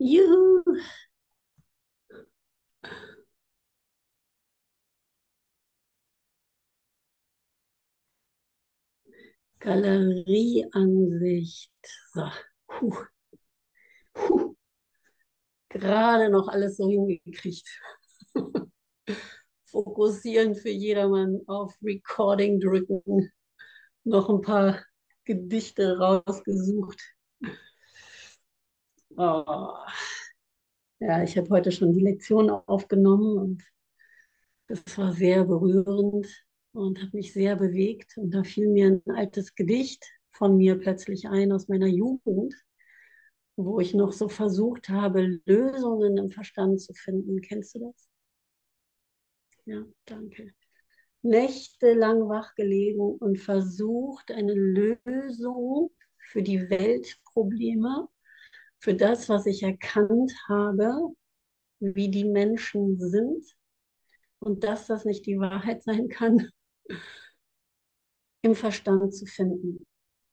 Juhu. Galerieansicht. So. Puh. Puh. Gerade noch alles so hingekriegt. Fokussieren für jedermann auf Recording drücken. Noch ein paar Gedichte rausgesucht. Oh. Ja, ich habe heute schon die Lektion aufgenommen und das war sehr berührend und hat mich sehr bewegt. Und da fiel mir ein altes Gedicht von mir plötzlich ein aus meiner Jugend, wo ich noch so versucht habe, Lösungen im Verstand zu finden. Kennst du das? Ja, danke. Nächtelang wach gelegen und versucht, eine Lösung für die Weltprobleme, für das, was ich erkannt habe, wie die Menschen sind und dass das nicht die Wahrheit sein kann, im Verstand zu finden.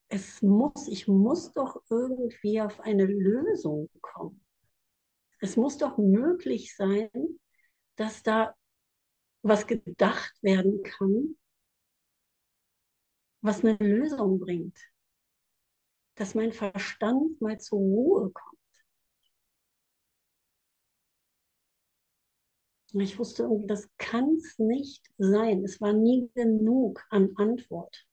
Es muss, ich muss doch irgendwie auf eine Lösung kommen. Es muss doch möglich sein, dass da was gedacht werden kann, was eine Lösung bringt. Dass mein Verstand mal zur Ruhe kommt. Ich wusste irgendwie, das kann es nicht sein. Es war nie genug an Antwort.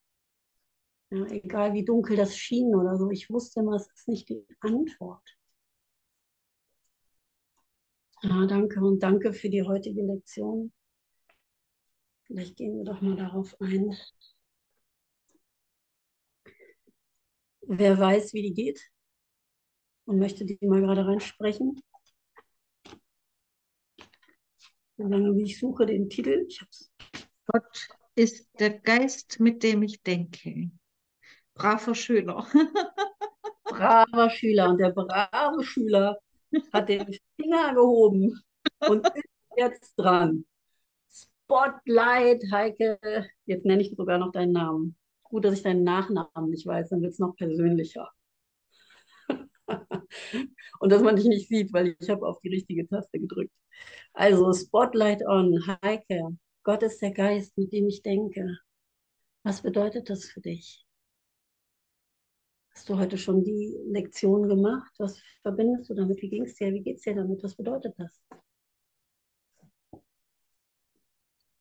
Ja, egal wie dunkel das schien oder so, ich wusste immer, es ist nicht die Antwort. Ja, danke und danke für die heutige Lektion. Vielleicht gehen wir doch mal darauf ein. Wer weiß, wie die geht und möchte die mal gerade reinsprechen? Solange ich suche den Titel. Ich hab's. Gott ist der Geist, mit dem ich denke. Braver Schüler. braver Schüler. Und der brave Schüler hat den Finger gehoben und ist jetzt dran. Spotlight, Heike. Jetzt nenne ich sogar noch deinen Namen. Gut, dass ich deinen Nachnamen nicht weiß, dann wird es noch persönlicher. und dass man dich nicht sieht, weil ich habe auf die richtige Taste gedrückt. Also Spotlight on, Heike. Gott ist der Geist, mit dem ich denke. Was bedeutet das für dich? Hast du heute schon die Lektion gemacht? Was verbindest du damit? Wie ging es dir? Wie geht es dir damit? Was bedeutet das?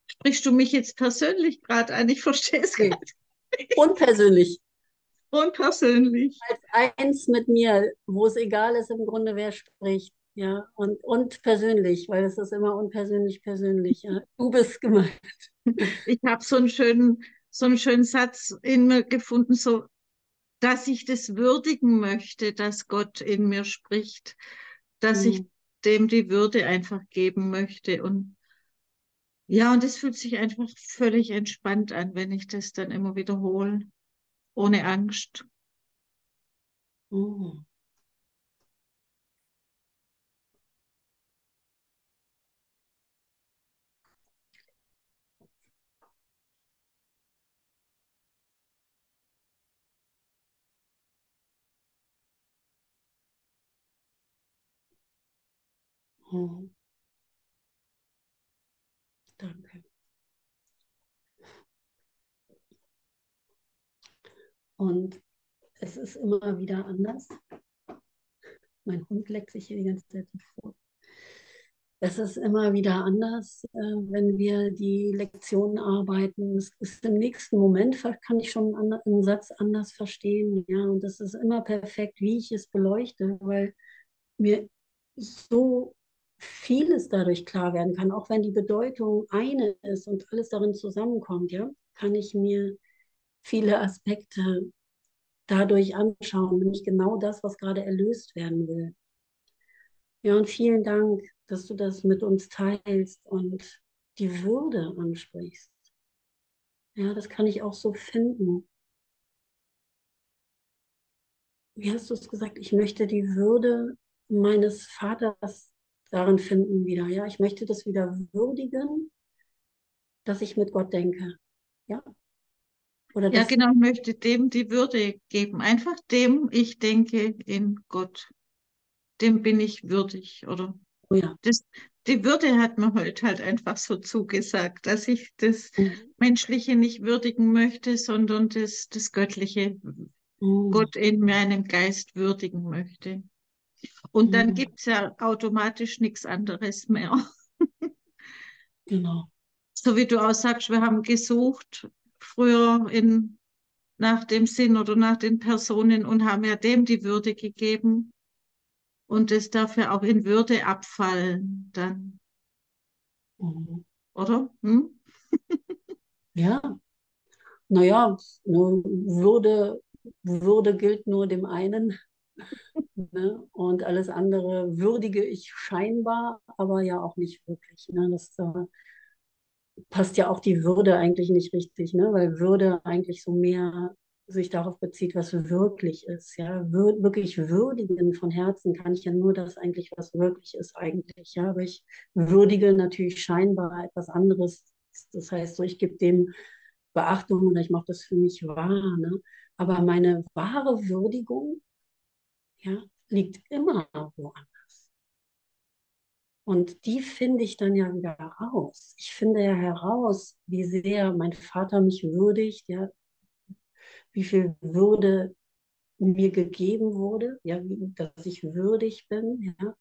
Sprichst du mich jetzt persönlich gerade an? Ich verstehe es nicht. Unpersönlich. Unpersönlich. Als eins mit mir, wo es egal ist im Grunde, wer spricht. Ja, und, und persönlich, weil es ist immer unpersönlich persönlich. Ja. Du bist gemeint. Ich habe so einen schönen, so einen schönen Satz in mir gefunden, so, dass ich das würdigen möchte, dass Gott in mir spricht, dass mhm. ich dem die Würde einfach geben möchte. Und ja, und es fühlt sich einfach völlig entspannt an, wenn ich das dann immer wiederhole, ohne Angst. Mhm. Mhm. Danke. Und es ist immer wieder anders. Mein Hund leckt sich hier die ganze Zeit vor. Es ist immer wieder anders, äh, wenn wir die Lektionen arbeiten. Es ist im nächsten Moment, kann ich schon einen Satz anders verstehen. Ja, und es ist immer perfekt, wie ich es beleuchte, weil mir so vieles dadurch klar werden kann, auch wenn die Bedeutung eine ist und alles darin zusammenkommt, ja, kann ich mir viele Aspekte dadurch anschauen, nämlich genau das, was gerade erlöst werden will. Ja, und vielen Dank, dass du das mit uns teilst und die Würde ansprichst. Ja, das kann ich auch so finden. Wie hast du es gesagt? Ich möchte die Würde meines Vaters darin finden wieder. Ja, ich möchte das wieder würdigen, dass ich mit Gott denke. Ja. Oder ja, genau, ich möchte dem die Würde geben. Einfach dem, ich denke in Gott. dem bin ich würdig, oder? Oh ja. Das, die Würde hat mir heute halt einfach so zugesagt, dass ich das Mhm. Menschliche nicht würdigen möchte, sondern das, das Göttliche, Mhm. Gott in meinem Geist würdigen möchte. Und dann Mhm. gibt's ja automatisch nichts anderes mehr. Genau. So wie du auch sagst, wir haben gesucht früher in, nach dem Sinn oder nach den Personen und haben ja dem die Würde gegeben. Und das darf ja auch in Würde abfallen dann, Mhm. oder? Hm? Ja, naja, Würde, Würde gilt nur dem einen. Ne? Und alles andere würdige ich scheinbar, aber ja auch nicht wirklich. Ne? Das äh, passt ja auch die Würde eigentlich nicht richtig, ne? Weil Würde eigentlich so mehr sich darauf bezieht, was wirklich ist. Ja, Wir, wirklich würdigen von Herzen kann ich ja nur das eigentlich, was wirklich ist eigentlich. Ja, aber ich würdige natürlich scheinbar etwas anderes. Das heißt, so ich gebe dem Beachtung oder ich mache das für mich wahr. Ne? Aber meine wahre Würdigung ja, liegt immer woanders. Und die finde ich dann ja wieder raus. Ich finde ja heraus, wie sehr mein Vater mich würdigt, ja, wie viel Würde mir gegeben wurde, ja, dass ich würdig bin, ja,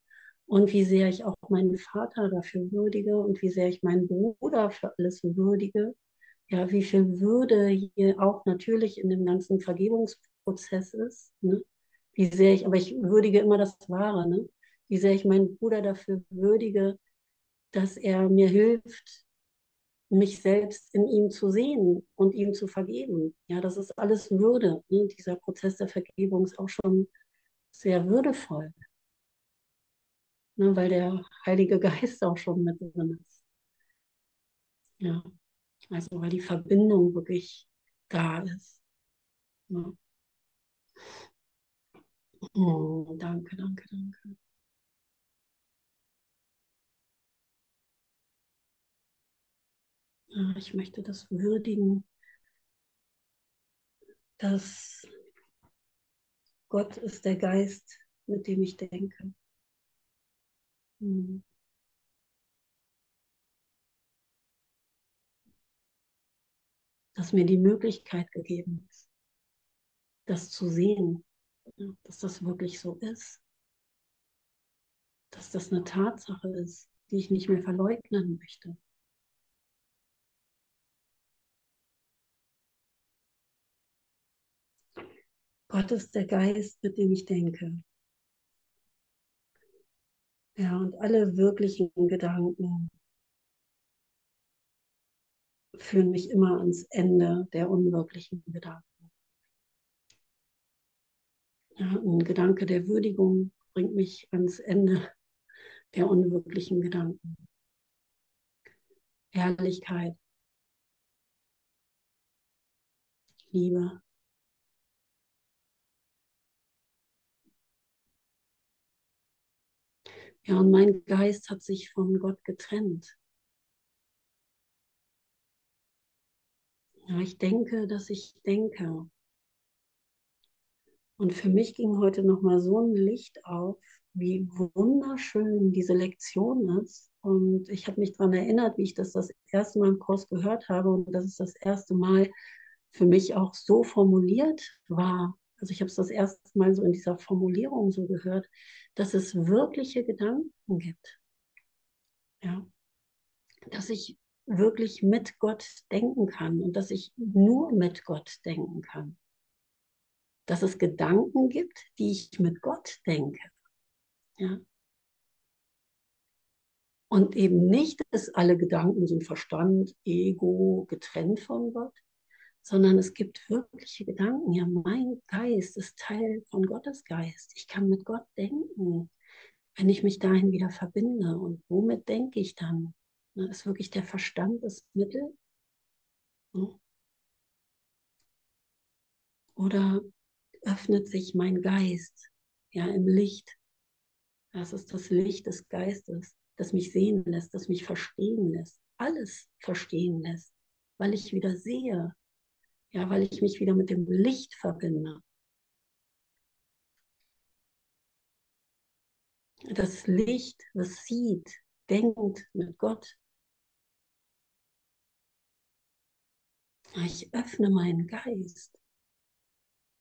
und wie sehr ich auch meinen Vater dafür würdige und wie sehr ich meinen Bruder für alles würdige, ja, wie viel Würde hier auch natürlich in dem ganzen Vergebungsprozess ist, ne? wie sehr ich, aber ich würdige immer das Wahre, ne? Wie sehr ich meinen Bruder dafür würdige, dass er mir hilft, mich selbst in ihm zu sehen und ihm zu vergeben. Ja, das ist alles Würde. Ne? Dieser Prozess der Vergebung ist auch schon sehr würdevoll, ne? weil der Heilige Geist auch schon mit drin ist. Ja, also weil die Verbindung wirklich da ist. Ja. Oh, danke, danke, danke. Ich möchte das würdigen, dass Gott ist der Geist, mit dem ich denke. Hm. Dass mir die Möglichkeit gegeben ist, das zu sehen, dass das wirklich so ist. Dass das eine Tatsache ist, die ich nicht mehr verleugnen möchte. Gott ist der Geist, mit dem ich denke. Ja, und alle wirklichen Gedanken führen mich immer ans Ende der unwirklichen Gedanken. Ja, ein Gedanke der Würdigung bringt mich ans Ende der unwirklichen Gedanken. Herrlichkeit, Liebe. Ja, und mein Geist hat sich von Gott getrennt. Ja, ich denke, dass ich denke. Und für mich ging heute nochmal so ein Licht auf, wie wunderschön diese Lektion ist. Und ich habe mich daran erinnert, wie ich das das erste Mal im Kurs gehört habe und dass es das erste Mal für mich auch so formuliert war. Also ich habe es das erste Mal so in dieser Formulierung so gehört, dass es wirkliche Gedanken gibt. Ja. Dass ich wirklich mit Gott denken kann und dass ich nur mit Gott denken kann. Dass es Gedanken gibt, die ich mit Gott denke. Ja. Und eben nicht, dass alle Gedanken sind Verstand, Ego getrennt von Gott, sondern es gibt wirkliche Gedanken. Ja, mein Geist ist Teil von Gottes Geist. Ich kann mit Gott denken, wenn ich mich dahin wieder verbinde. Und womit denke ich dann? Ist wirklich der Verstand das Mittel? Oder öffnet sich mein Geist ja im Licht? Das ist das Licht des Geistes, das mich sehen lässt, das mich verstehen lässt, alles verstehen lässt, weil ich wieder sehe, ja, weil ich mich wieder mit dem Licht verbinde. das Licht, das sieht, denkt mit Gott. Ich öffne meinen Geist.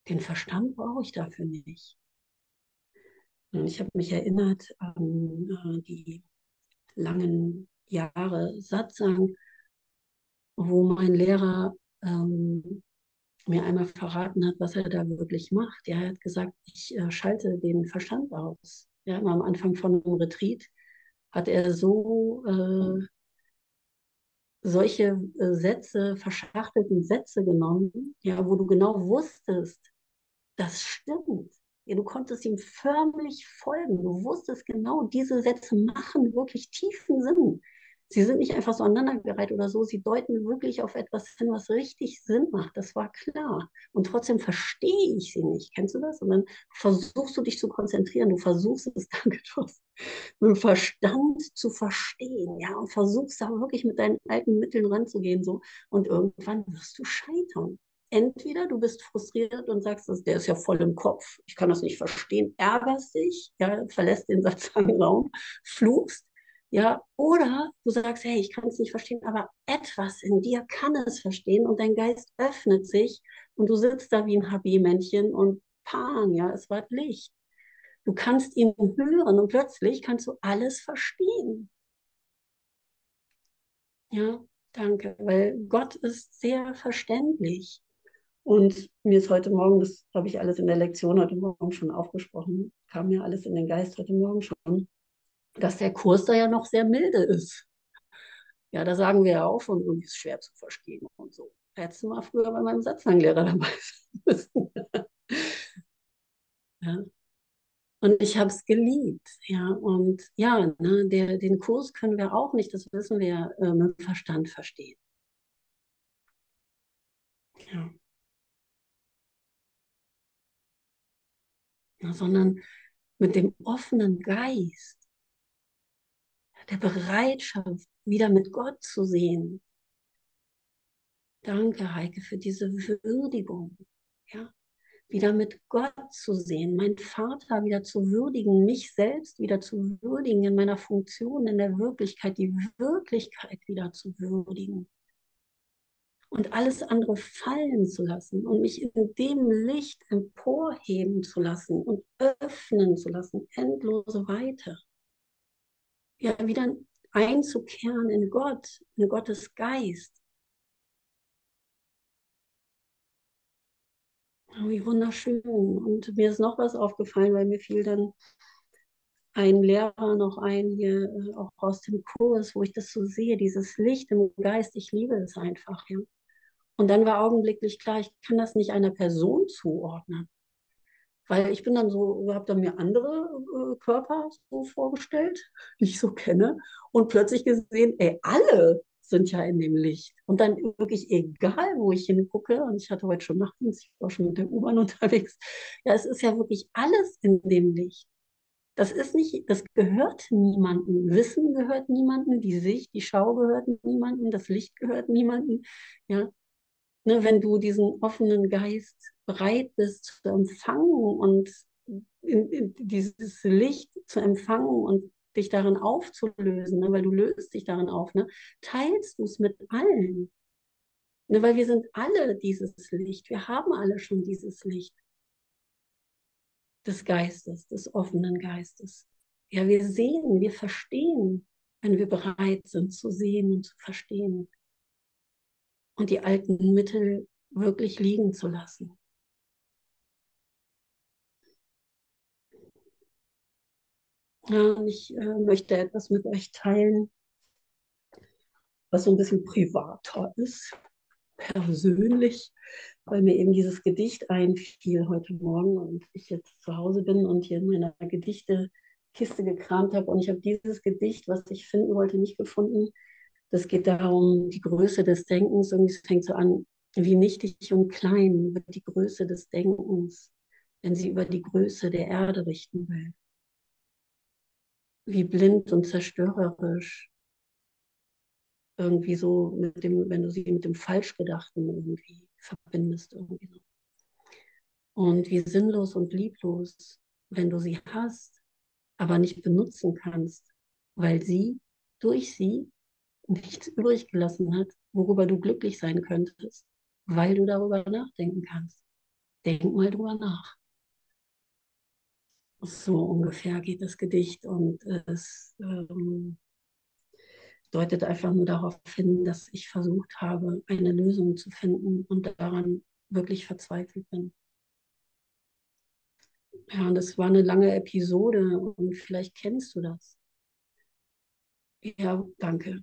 Den Verstand brauche ich dafür nicht. Und ich habe mich erinnert an äh, die langen Jahre Satzang, wo mein Lehrer ähm, mir einmal verraten hat, was er da wirklich macht. Er hat gesagt, ich äh, schalte den Verstand aus. Ja, am Anfang von einem Retreat hat er so äh, solche äh, Sätze, verschachtelten Sätze genommen, ja, wo du genau wusstest, das stimmt. Ja, du konntest ihm förmlich folgen. Du wusstest genau, diese Sätze machen wirklich tiefen Sinn. Sie sind nicht einfach so aneinandergereiht oder so, sie deuten wirklich auf etwas hin, was richtig Sinn macht. Das war klar. Und trotzdem verstehe ich sie nicht. Kennst du das? Und dann versuchst du dich zu konzentrieren, du versuchst es, danke, Thorsten, mit dem Verstand zu verstehen, ja, und versuchst da wirklich mit deinen alten Mitteln ranzugehen, so. Und irgendwann wirst du scheitern. Entweder du bist frustriert und sagst, der ist ja voll im Kopf, ich kann das nicht verstehen, ärgerst dich, ja, verlässt den Satzraum, fluchst, ja, oder du sagst, hey, ich kann es nicht verstehen, aber etwas in dir kann es verstehen und dein Geist öffnet sich und du sitzt da wie ein HB-Männchen und pan, ja, es war Licht. Du kannst ihn hören und plötzlich kannst du alles verstehen. Ja, danke, weil Gott ist sehr verständlich. Und mir ist heute Morgen, das habe ich alles in der Lektion heute Morgen schon aufgesprochen, kam mir alles in den Geist heute Morgen schon dass der Kurs da ja noch sehr milde ist. Ja, da sagen wir ja auch schon, irgendwie ist schwer zu verstehen und so. Hättest du mal früher bei meinem Satzanglehrer dabei sein müssen. ja. Und ich habe es geliebt, ja. Und ja, ne, der, den Kurs können wir auch nicht, das wissen wir, äh, mit dem Verstand verstehen. Ja. ja. Sondern mit dem offenen Geist der Bereitschaft, wieder mit Gott zu sehen. Danke, Heike, für diese Würdigung. Ja, wieder mit Gott zu sehen, meinen Vater wieder zu würdigen, mich selbst wieder zu würdigen in meiner Funktion, in der Wirklichkeit, die Wirklichkeit wieder zu würdigen und alles andere fallen zu lassen und mich in dem Licht emporheben zu lassen und öffnen zu lassen, endlose Weite ja wieder einzukehren in Gott, in Gottes Geist. Oh, wie wunderschön. Und mir ist noch was aufgefallen, weil mir fiel dann ein Lehrer noch ein, hier äh, auch aus dem Kurs, wo ich das so sehe, dieses Licht im Geist, ich liebe es einfach. Ja. Und dann war augenblicklich klar, ich kann das nicht einer Person zuordnen. Weil ich bin dann so, habe dann mir andere äh, Körper so vorgestellt, die ich so kenne, und plötzlich gesehen, ey, alle sind ja in dem Licht. Und dann wirklich egal, wo ich hingucke, und ich hatte heute schon Nachtdienst, ich war schon mit der U-Bahn unterwegs, ja, es ist ja wirklich alles in dem Licht. Das ist nicht, das gehört niemandem. Wissen gehört niemandem, die Sicht, die Schau gehört niemandem, das Licht gehört niemandem. Ja, ne, wenn du diesen offenen Geist bereit bist zu empfangen und in, in dieses Licht zu empfangen und dich darin aufzulösen, ne, weil du löst dich darin auf, ne, teilst du es mit allen. Ne, weil wir sind alle dieses Licht, wir haben alle schon dieses Licht des Geistes, des offenen Geistes. Ja, wir sehen, wir verstehen, wenn wir bereit sind zu sehen und zu verstehen und die alten Mittel wirklich liegen zu lassen. Ja, ich äh, möchte etwas mit euch teilen, was so ein bisschen privater ist, persönlich, weil mir eben dieses Gedicht einfiel heute Morgen und ich jetzt zu Hause bin und hier in meiner Gedichtekiste gekramt habe und ich habe dieses Gedicht, was ich finden wollte, nicht gefunden. Das geht darum, die Größe des Denkens. Und es fängt so an, wie nichtig und klein wird die Größe des Denkens, wenn sie über die Größe der Erde richten will. Wie blind und zerstörerisch irgendwie so mit dem, wenn du sie mit dem Falschgedachten irgendwie verbindest irgendwie so. Und wie sinnlos und lieblos, wenn du sie hast, aber nicht benutzen kannst, weil sie durch sie nichts übrig gelassen hat, worüber du glücklich sein könntest, weil du darüber nachdenken kannst. Denk mal drüber nach. So ungefähr geht das Gedicht und es ähm, deutet einfach nur darauf hin, dass ich versucht habe, eine Lösung zu finden und daran wirklich verzweifelt bin. Ja, und das war eine lange Episode und vielleicht kennst du das. Ja, danke.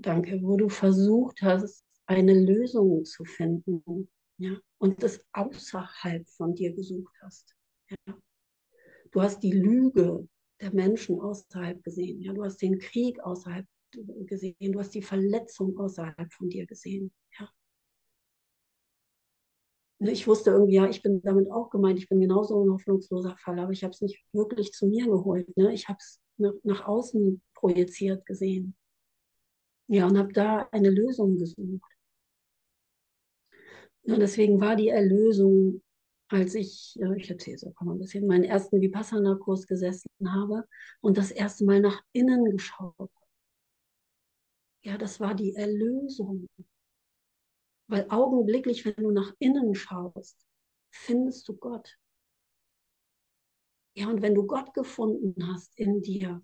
Danke, wo du versucht hast, eine Lösung zu finden, ja, und das außerhalb von dir gesucht hast. Ja. Du hast die Lüge der Menschen außerhalb gesehen, ja, du hast den Krieg außerhalb gesehen, du hast die Verletzung außerhalb von dir gesehen, ja. Ne, ich wusste irgendwie, ja, ich bin damit auch gemeint, ich bin genauso ein hoffnungsloser Fall, aber ich habe es nicht wirklich zu mir geholt. Ne? Ich habe es nach, nach außen projiziert gesehen. Ja, und habe da eine Lösung gesucht. Ja, deswegen war die Erlösung, als ich, ich erzähle mal ein bisschen, meinen ersten Vipassana-Kurs gesessen habe und das erste Mal nach innen geschaut habe. Ja, das war die Erlösung. Weil augenblicklich, wenn du nach innen schaust, findest du Gott. Ja, und wenn du Gott gefunden hast in dir,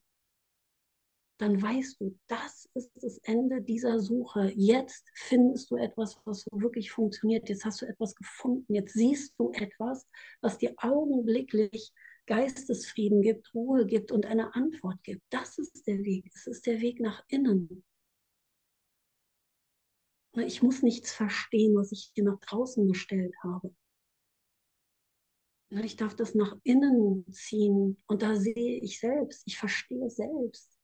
dann weißt du, das ist das Ende dieser Suche. Jetzt findest du etwas, was wirklich funktioniert. Jetzt hast du etwas gefunden. Jetzt siehst du etwas, was dir augenblicklich Geistesfrieden gibt, Ruhe gibt und eine Antwort gibt. Das ist der Weg. Es ist der Weg nach innen. Ich muss nichts verstehen, was ich hier nach draußen gestellt habe. Ich darf das nach innen ziehen und da sehe ich selbst, ich verstehe selbst.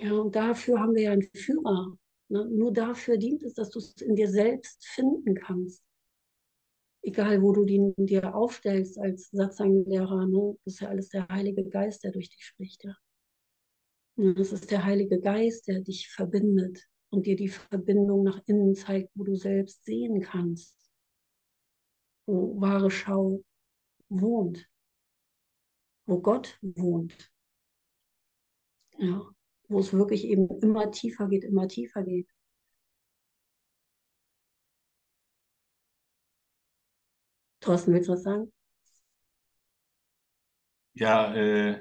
Ja, und dafür haben wir ja einen Führer. Ne? Nur dafür dient es, dass du es in dir selbst finden kannst. Egal, wo du den dir aufstellst als Satzanglehrer, ne? das ist ja alles der Heilige Geist, der durch dich spricht. Ja? Das ist der Heilige Geist, der dich verbindet und dir die Verbindung nach innen zeigt, wo du selbst sehen kannst, wo wahre Schau wohnt, wo Gott wohnt. Ja, wo es wirklich eben immer tiefer geht, immer tiefer geht. Thorsten, willst du was sagen? Ja, äh,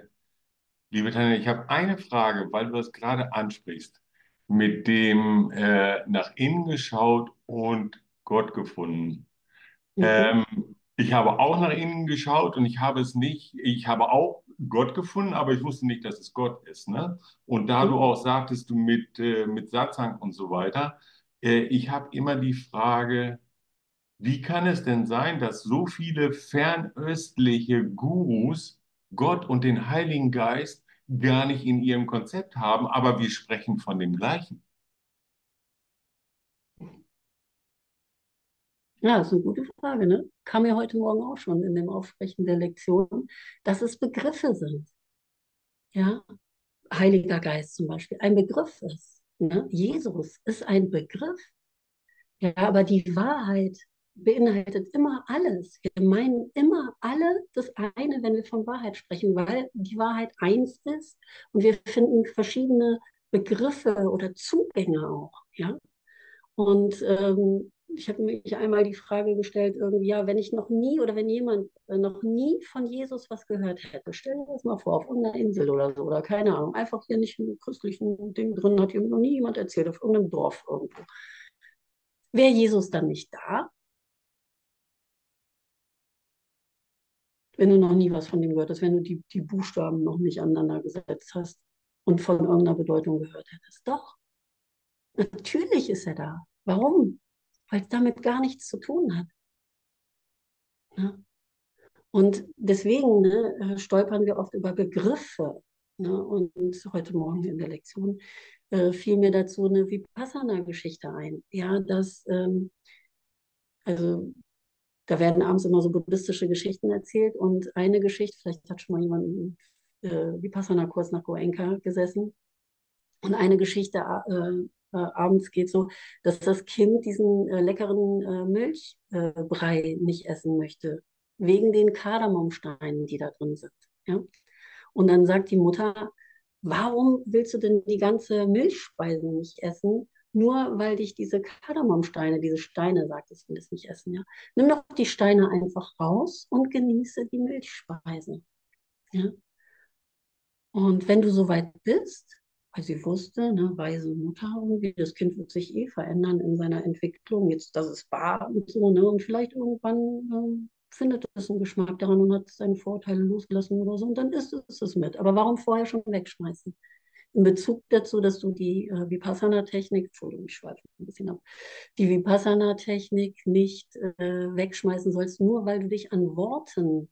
liebe Tanja, ich habe eine Frage, weil du das gerade ansprichst, mit dem äh, nach innen geschaut und Gott gefunden. Mhm. Ähm, ich habe auch nach innen geschaut und ich habe es nicht, ich habe auch Gott gefunden, aber ich wusste nicht, dass es Gott ist. Ne? Und da du mhm. auch sagtest, du mit, äh, mit Satzang und so weiter, äh, ich habe immer die Frage, wie kann es denn sein, dass so viele fernöstliche Gurus Gott und den Heiligen Geist gar nicht in ihrem Konzept haben, aber wir sprechen von dem gleichen? Ja, das ist eine gute Frage. Ne? Kam mir heute Morgen auch schon in dem Aufsprechen der Lektion, dass es Begriffe sind. Ja, Heiliger Geist zum Beispiel ein Begriff ist. Ne? Jesus ist ein Begriff. Ja, aber die Wahrheit beinhaltet immer alles. Wir meinen immer alle das eine, wenn wir von Wahrheit sprechen, weil die Wahrheit eins ist und wir finden verschiedene Begriffe oder Zugänge auch. Ja? Und ähm, ich habe mich einmal die Frage gestellt, irgendwie, ja, wenn ich noch nie oder wenn jemand äh, noch nie von Jesus was gehört hätte, stell dir das mal vor, auf irgendeiner Insel oder so, oder keine Ahnung, einfach hier nicht im christlichen Ding drin, hat hier noch nie jemand erzählt, auf irgendeinem Dorf irgendwo. Wäre Jesus dann nicht da? Wenn du noch nie was von dem gehört hast, wenn du die, die Buchstaben noch nicht aneinander gesetzt hast und von irgendeiner Bedeutung gehört hättest. Doch, natürlich ist er da. Warum? weil es damit gar nichts zu tun hat. Ja? Und deswegen ne, äh, stolpern wir oft über Begriffe. Ne? Und heute Morgen in der Lektion äh, fiel mir dazu eine Vipassana-Geschichte ein. Ja, dass, ähm, also da werden abends immer so buddhistische Geschichten erzählt und eine Geschichte, vielleicht hat schon mal jemand einen äh, Vipassana-Kurs nach Goenka gesessen und eine Geschichte äh, äh, abends geht so, dass das Kind diesen äh, leckeren äh, Milchbrei nicht essen möchte. wegen den Kardamomsteinen, die da drin sind. Ja? Und dann sagt die Mutter, warum willst du denn die ganze Milchspeise nicht essen? Nur weil dich diese Kardamomsteine, diese Steine, sagt es, will es nicht essen, ja. Nimm doch die Steine einfach raus und genieße die Milchspeise. Ja. Und wenn du soweit bist, weil sie wusste, ne, weise Mutter irgendwie, das Kind wird sich eh verändern in seiner Entwicklung, jetzt, das ist bar und so, ne, und vielleicht irgendwann ähm, findet es einen Geschmack daran und hat seine Vorteile losgelassen oder so, und dann isst es es mit. Aber warum vorher schon wegschmeißen? In Bezug dazu, dass du die äh, Vipassana-Technik, Entschuldigung, ich schweife ein bisschen ab, die Vipassana-Technik nicht äh, wegschmeißen sollst, nur weil du dich an Worten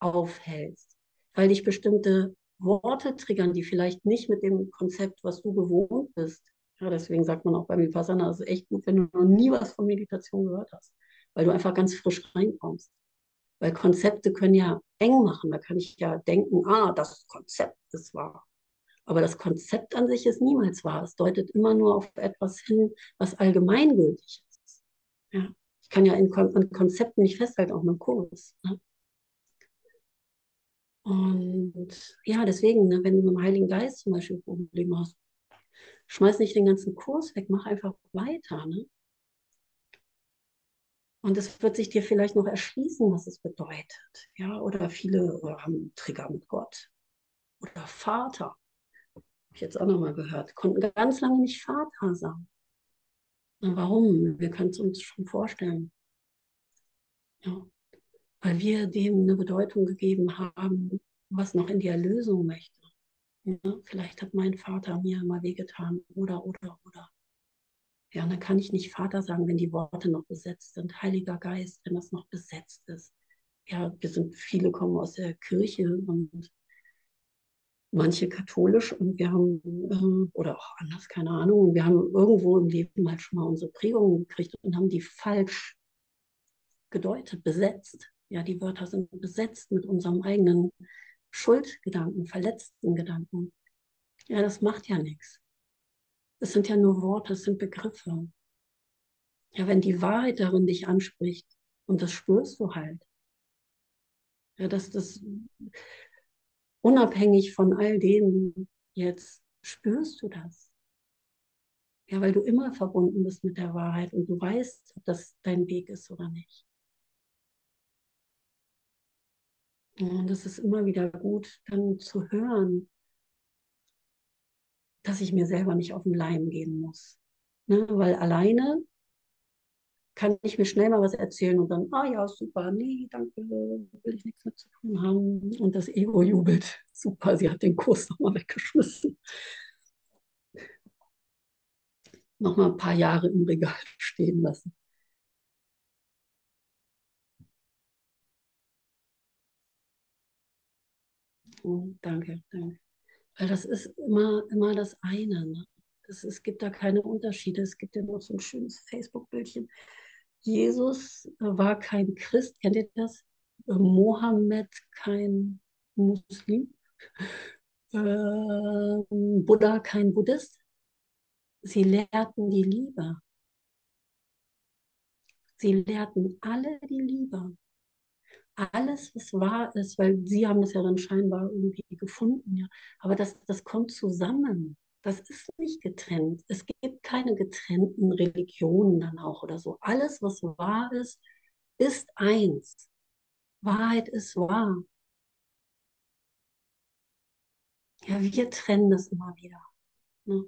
aufhältst, weil dich bestimmte Worte triggern, die vielleicht nicht mit dem Konzept, was du gewohnt bist. Ja, deswegen sagt man auch beim Vipassana, es ist echt gut, wenn du noch nie was von Meditation gehört hast, weil du einfach ganz frisch reinkommst. Weil Konzepte können ja eng machen. Da kann ich ja denken, ah, das Konzept ist wahr. Aber das Konzept an sich ist niemals wahr. Es deutet immer nur auf etwas hin, was allgemeingültig ist. Ja. Ich kann ja in an Konzepten nicht festhalten, auch mit dem Kurs. Ne? Und ja, deswegen, ne, wenn du mit dem Heiligen Geist zum Beispiel Probleme hast, schmeiß nicht den ganzen Kurs weg, mach einfach weiter. Ne? Und es wird sich dir vielleicht noch erschließen, was es bedeutet. Ja, oder viele haben Trigger mit Gott. Oder Vater. Habe ich jetzt auch nochmal gehört. Konnten ganz lange nicht Vater. Na, warum? Wir können es uns schon vorstellen. Ja weil wir dem eine Bedeutung gegeben haben, was noch in die Erlösung möchte. Ja, vielleicht hat mein Vater mir mal wehgetan oder, oder, oder. Ja, und dann kann ich nicht Vater sagen, wenn die Worte noch besetzt sind. Heiliger Geist, wenn das noch besetzt ist. Ja, wir sind, viele kommen aus der Kirche und manche katholisch und wir haben, äh, oder auch anders, keine Ahnung, wir haben irgendwo im Leben halt schon mal unsere Prägungen gekriegt und haben die falsch gedeutet, besetzt. Ja, die Wörter sind besetzt mit unserem eigenen Schuldgedanken, verletzten Gedanken. Ja, das macht ja nichts. Es sind ja nur Worte, es sind Begriffe. Ja, wenn die Wahrheit darin dich anspricht, und das spürst du halt, ja, dass das unabhängig von all dem jetzt spürst du das. Ja, weil du immer verbunden bist mit der Wahrheit und du weißt, ob das dein Weg ist oder nicht. Und es ist immer wieder gut, dann zu hören, dass ich mir selber nicht auf den Leim gehen muss. Ne? Weil alleine kann ich mir schnell mal was erzählen und dann, ah ja, super, nee, danke, will ich nichts mit zu tun haben. Und das Ego jubelt, super, sie hat den Kurs nochmal weggeschmissen. Nochmal ein paar Jahre im Regal stehen lassen. Oh, danke, danke. Weil das ist immer, immer das eine. Ne? Das, es gibt da keine Unterschiede. Es gibt ja noch so ein schönes Facebook-Bildchen. Jesus war kein Christ, kennt ihr das? Äh, Mohammed kein Muslim. Äh, Buddha kein Buddhist. Sie lehrten die Liebe. Sie lehrten alle die Liebe alles, was wahr ist, weil sie haben das ja dann scheinbar irgendwie gefunden, ja. Aber das, das kommt zusammen. Das ist nicht getrennt. Es gibt keine getrennten Religionen dann auch oder so. Alles, was wahr ist, ist eins. Wahrheit ist wahr. Ja, wir trennen das immer wieder. Ne?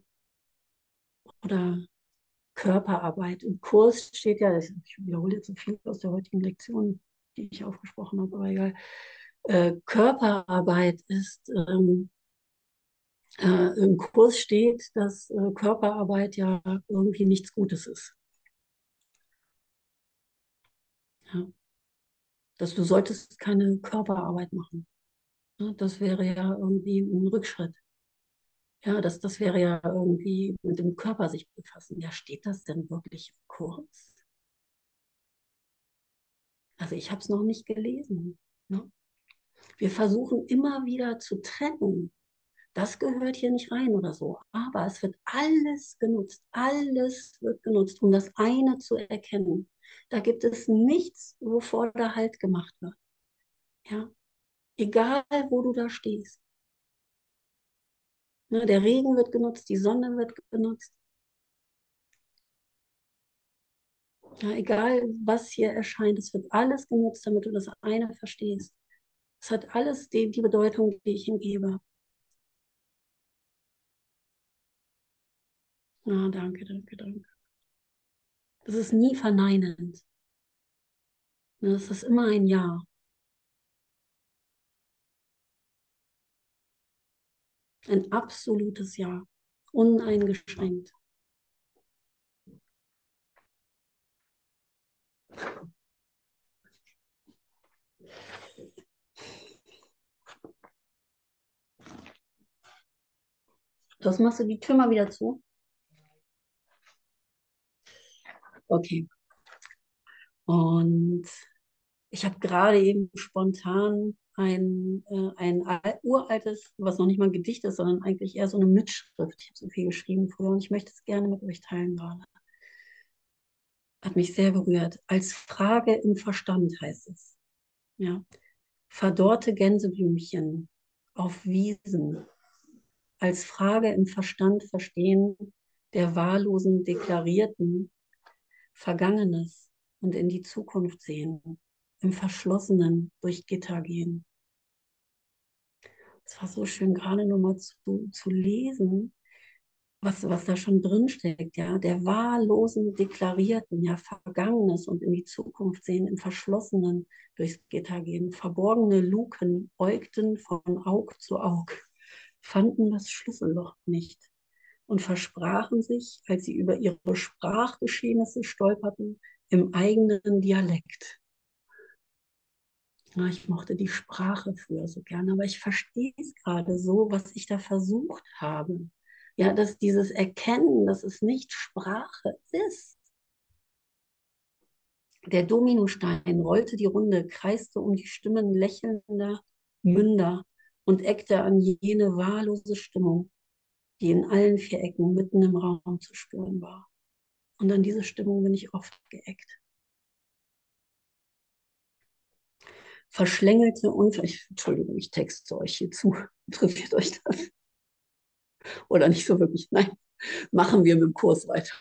Oder Körperarbeit. Im Kurs steht ja, ich wiederhole jetzt so viel aus der heutigen Lektion, die ich aufgesprochen habe, aber egal. Äh, Körperarbeit ist, ähm, äh, im Kurs steht, dass äh, Körperarbeit ja irgendwie nichts Gutes ist. Ja. Dass du solltest keine Körperarbeit machen. Ja, das wäre ja irgendwie ein Rückschritt. Ja, das, das wäre ja irgendwie mit dem Körper sich befassen. Ja, steht das denn wirklich im Kurs? Also ich habe es noch nicht gelesen. Ne? Wir versuchen immer wieder zu trennen. Das gehört hier nicht rein oder so. Aber es wird alles genutzt. Alles wird genutzt, um das eine zu erkennen. Da gibt es nichts, wovor da Halt gemacht wird. Ja, egal wo du da stehst. Ne, der Regen wird genutzt, die Sonne wird genutzt. Ja, egal was hier erscheint, es wird alles genutzt, damit du das eine verstehst. Es hat alles die, die Bedeutung, die ich ihm gebe. Ah, danke, danke, danke. Das ist nie verneinend. Das ist immer ein Ja. Ein absolutes Ja. Uneingeschränkt. Das machst du die Tür mal wieder zu. Okay. Und ich habe gerade eben spontan ein, äh, ein uraltes, was noch nicht mal ein Gedicht ist, sondern eigentlich eher so eine Mitschrift. Ich habe so viel geschrieben früher und ich möchte es gerne mit euch teilen gerade. Hat mich sehr berührt. Als Frage im Verstand heißt es. Ja. Verdorrte Gänseblümchen auf Wiesen. Als Frage im Verstand verstehen der wahllosen Deklarierten Vergangenes und in die Zukunft sehen, im Verschlossenen durch Gitter gehen. Es war so schön, gerade nur mal zu, zu lesen, was, was da schon drin steckt, ja, der wahllosen Deklarierten, ja, Vergangenes und in die Zukunft sehen, im Verschlossenen durchs Gitter gehen, verborgene Luken äugten von Aug zu Aug, fanden das Schlüsselloch nicht und versprachen sich, als sie über ihre Sprachgeschehnisse stolperten, im eigenen Dialekt. Ja, ich mochte die Sprache früher so gerne, aber ich verstehe es gerade so, was ich da versucht habe. Ja, dass dieses Erkennen, dass es nicht Sprache ist. Der Dominostein rollte die Runde, kreiste um die Stimmen lächelnder Münder und eckte an jene wahllose Stimmung, die in allen vier Ecken mitten im Raum zu spüren war. Und an diese Stimmung bin ich oft geeckt. Verschlängelte und Entschuldigung, ich texte euch hier zu. Interessiert euch das? Oder nicht so wirklich? Nein, machen wir mit dem Kurs weiter.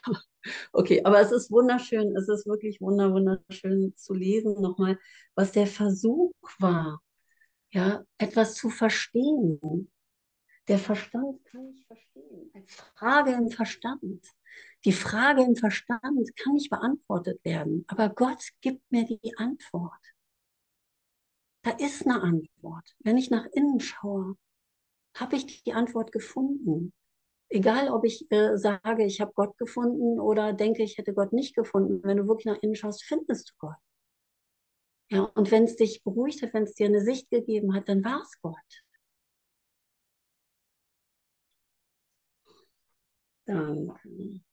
Okay, aber es ist wunderschön, es ist wirklich wunderschön zu lesen nochmal, was der Versuch war, ja, etwas zu verstehen, der Verstand kann nicht verstehen. Als Frage im Verstand. Die Frage im Verstand kann nicht beantwortet werden, aber Gott gibt mir die Antwort. Da ist eine Antwort. Wenn ich nach innen schaue, habe ich die Antwort gefunden. Egal, ob ich äh, sage, ich habe Gott gefunden oder denke, ich hätte Gott nicht gefunden. Wenn du wirklich nach innen schaust, findest du Gott. Ja, und wenn es dich beruhigt hat, wenn es dir eine Sicht gegeben hat, dann war es Gott. Danke.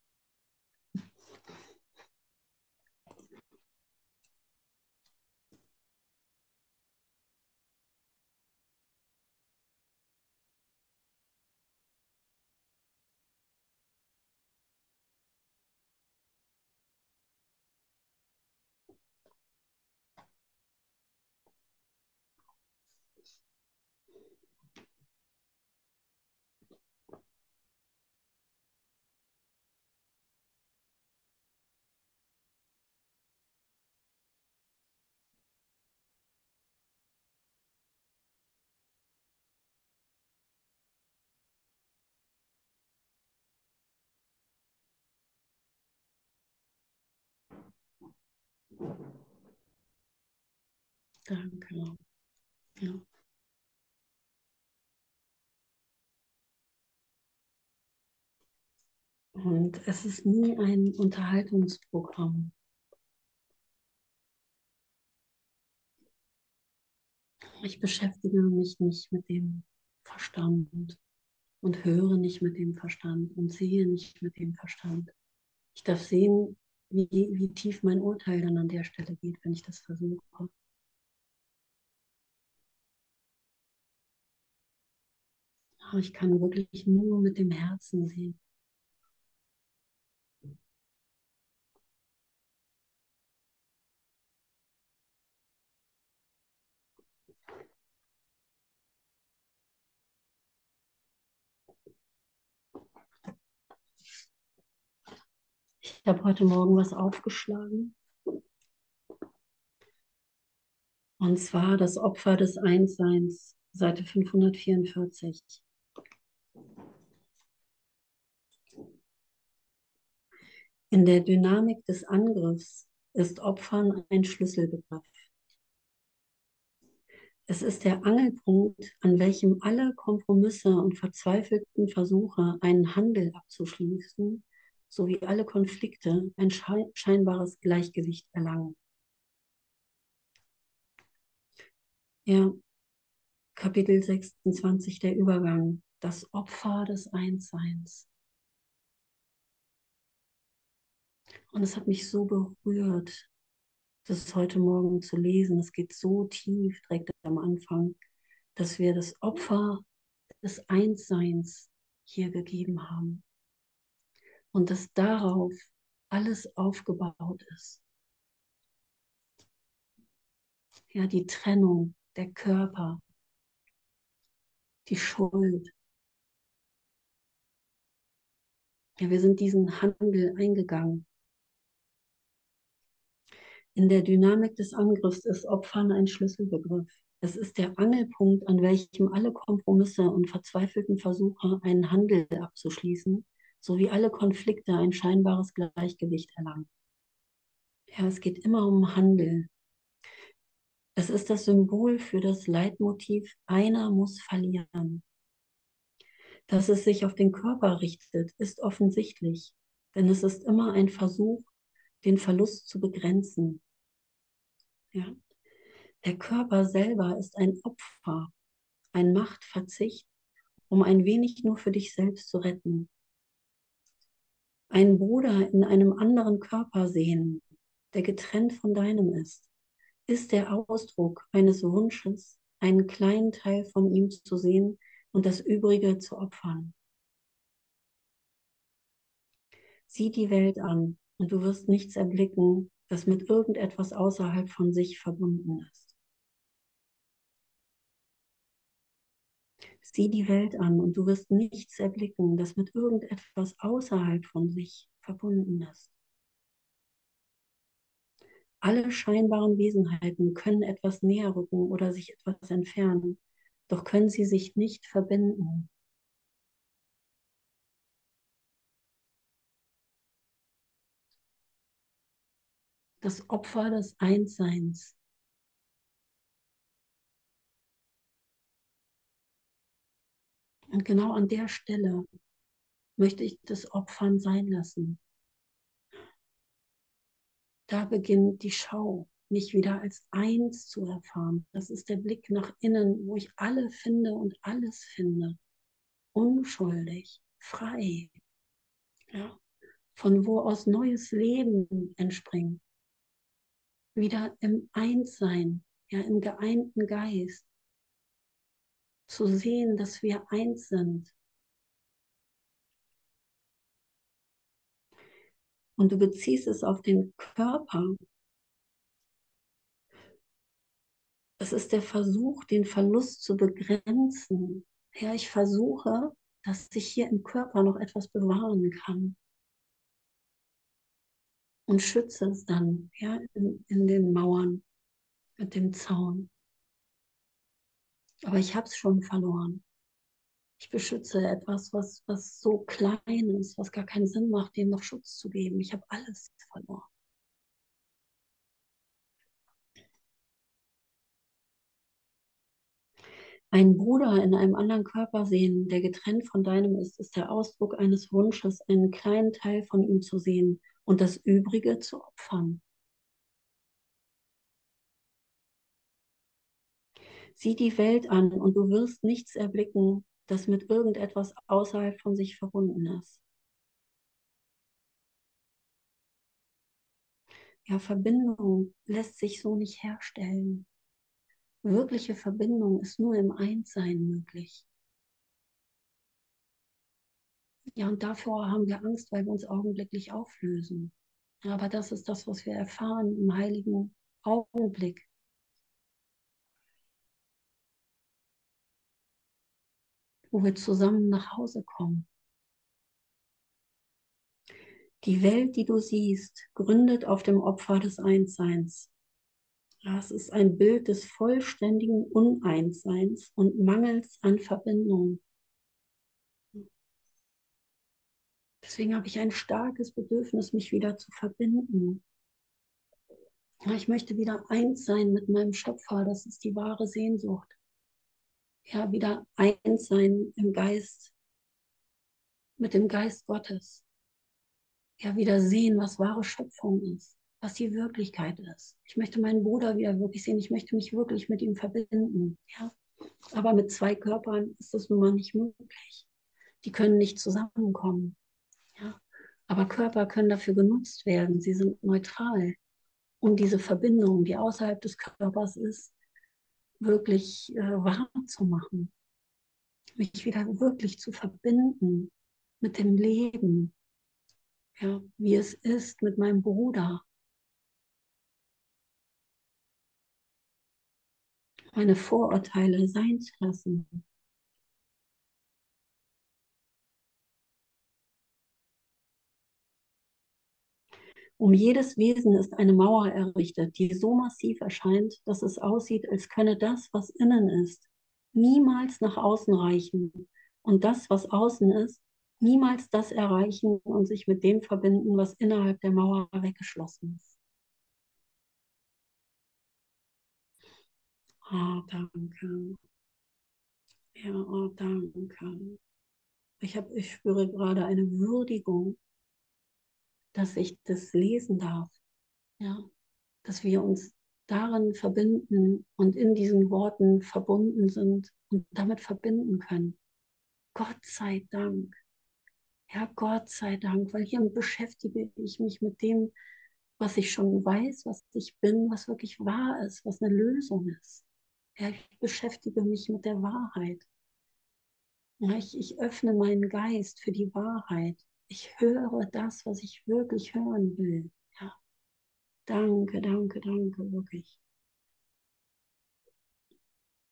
Danke. Ja. Und es ist nie ein Unterhaltungsprogramm. Ich beschäftige mich nicht mit dem Verstand und höre nicht mit dem Verstand und sehe nicht mit dem Verstand. Ich darf sehen, wie, wie tief mein Urteil dann an der Stelle geht, wenn ich das versuche. oh, ich kann wirklich nur mit dem Herzen sehen. Ich habe heute Morgen was aufgeschlagen. Und zwar das Opfer des Einsseins, Seite 544. In der Dynamik des Angriffs ist Opfern ein Schlüsselbegriff. Es ist der Angelpunkt, an welchem alle Kompromisse und verzweifelten Versuche, einen Handel abzuschließen, sowie alle Konflikte ein scheinbares Gleichgewicht erlangen. Ja, Kapitel 26, der Übergang, das Opfer des Einsseins. Und es hat mich so berührt, das heute Morgen zu lesen. Es geht so tief direkt am Anfang, dass wir das Opfer des Einsseins hier gegeben haben. Und dass darauf alles aufgebaut ist. Ja, die Trennung, der Körper, die Schuld. Ja, wir sind diesen Handel eingegangen. In der Dynamik des Angriffs ist Opfern ein Schlüsselbegriff. Es ist der Angelpunkt, an welchem alle Kompromisse und verzweifelten Versuche, einen Handel abzuschließen, sowie alle Konflikte ein scheinbares Gleichgewicht erlangen. Ja, es geht immer um Handel. Es ist das Symbol für das Leitmotiv, einer muss verlieren. Dass es sich auf den Körper richtet, ist offensichtlich, denn es ist immer ein Versuch, den Verlust zu begrenzen. Ja? Der Körper selber ist ein Opfer, ein Machtverzicht, um ein wenig nur für dich selbst zu retten. Ein Bruder in einem anderen Körper sehen, der getrennt von deinem ist, ist der Ausdruck eines Wunsches, einen kleinen Teil von ihm zu sehen und das Übrige zu opfern. Sieh die Welt an und du wirst nichts erblicken, das mit irgendetwas außerhalb von sich verbunden ist. Sieh die Welt an und du wirst nichts erblicken, das mit irgendetwas außerhalb von sich verbunden ist. Alle scheinbaren Wesenheiten können etwas näher rücken oder sich etwas entfernen, doch können sie sich nicht verbinden. Das Opfer des Einsseins. Und genau an der Stelle möchte ich das Opfern sein lassen. Da beginnt die Schau, mich wieder als eins zu erfahren. Das ist der Blick nach innen, wo ich alle finde und alles finde. Unschuldig, frei. Ja. Von wo aus neues Leben entspringt wieder im Einssein, ja, im geeinten Geist, zu sehen, dass wir eins sind. Und du beziehst es auf den Körper. Es ist der Versuch, den Verlust zu begrenzen. Ja, ich versuche, dass ich hier im Körper noch etwas bewahren kann und schütze es dann ja, in, in den Mauern mit dem Zaun. Aber ich habe es schon verloren. Ich beschütze etwas, was, was so klein ist, was gar keinen Sinn macht, dem noch Schutz zu geben. Ich habe alles verloren. Einen Bruder in einem anderen Körper sehen, der getrennt von deinem ist, ist der Ausdruck eines Wunsches, einen kleinen Teil von ihm zu sehen, und das Übrige zu opfern. Sieh die Welt an und du wirst nichts erblicken, das mit irgendetwas außerhalb von sich verbunden ist. Ja, Verbindung lässt sich so nicht herstellen. Wirkliche Verbindung ist nur im Einssein möglich. Ja, und davor haben wir Angst, weil wir uns augenblicklich auflösen. Aber das ist das, was wir erfahren im heiligen Augenblick. Wo wir zusammen nach Hause kommen. Die Welt, die du siehst, gründet auf dem Opfer des Einsseins. Das ist ein Bild des vollständigen Uneinsseins und Mangels an Verbindung. Deswegen habe ich ein starkes Bedürfnis, mich wieder zu verbinden. Ich möchte wieder eins sein mit meinem Schöpfer. Das ist die wahre Sehnsucht. Ja, wieder eins sein im Geist, mit dem Geist Gottes. Ja, wieder sehen, was wahre Schöpfung ist, was die Wirklichkeit ist. Ich möchte meinen Bruder wieder wirklich sehen. Ich möchte mich wirklich mit ihm verbinden. Ja, aber mit zwei Körpern ist das nun mal nicht möglich. Die können nicht zusammenkommen. Aber Körper können dafür genutzt werden. Sie sind neutral, um diese Verbindung, die außerhalb des Körpers ist, wirklich äh, wahrzumachen. Mich wieder wirklich zu verbinden mit dem Leben, ja, wie es ist mit meinem Bruder. Meine Vorurteile sein zu lassen. Um jedes Wesen ist eine Mauer errichtet, die so massiv erscheint, dass es aussieht, als könne das, was innen ist, niemals nach außen reichen und das, was außen ist, niemals das erreichen und sich mit dem verbinden, was innerhalb der Mauer weggeschlossen ist. Oh, danke. Ja, oh, danke. Ich, hab, ich spüre gerade eine Würdigung dass ich das lesen darf. Ja, dass wir uns darin verbinden und in diesen Worten verbunden sind und damit verbinden können. Gott sei Dank. Ja, Gott sei Dank, weil hier beschäftige ich mich mit dem, was ich schon weiß, was ich bin, was wirklich wahr ist, was eine Lösung ist. Ja, ich beschäftige mich mit der Wahrheit. Ja, ich, ich öffne meinen Geist für die Wahrheit ich höre das, was ich wirklich hören will. Ja. Danke, danke, danke, wirklich.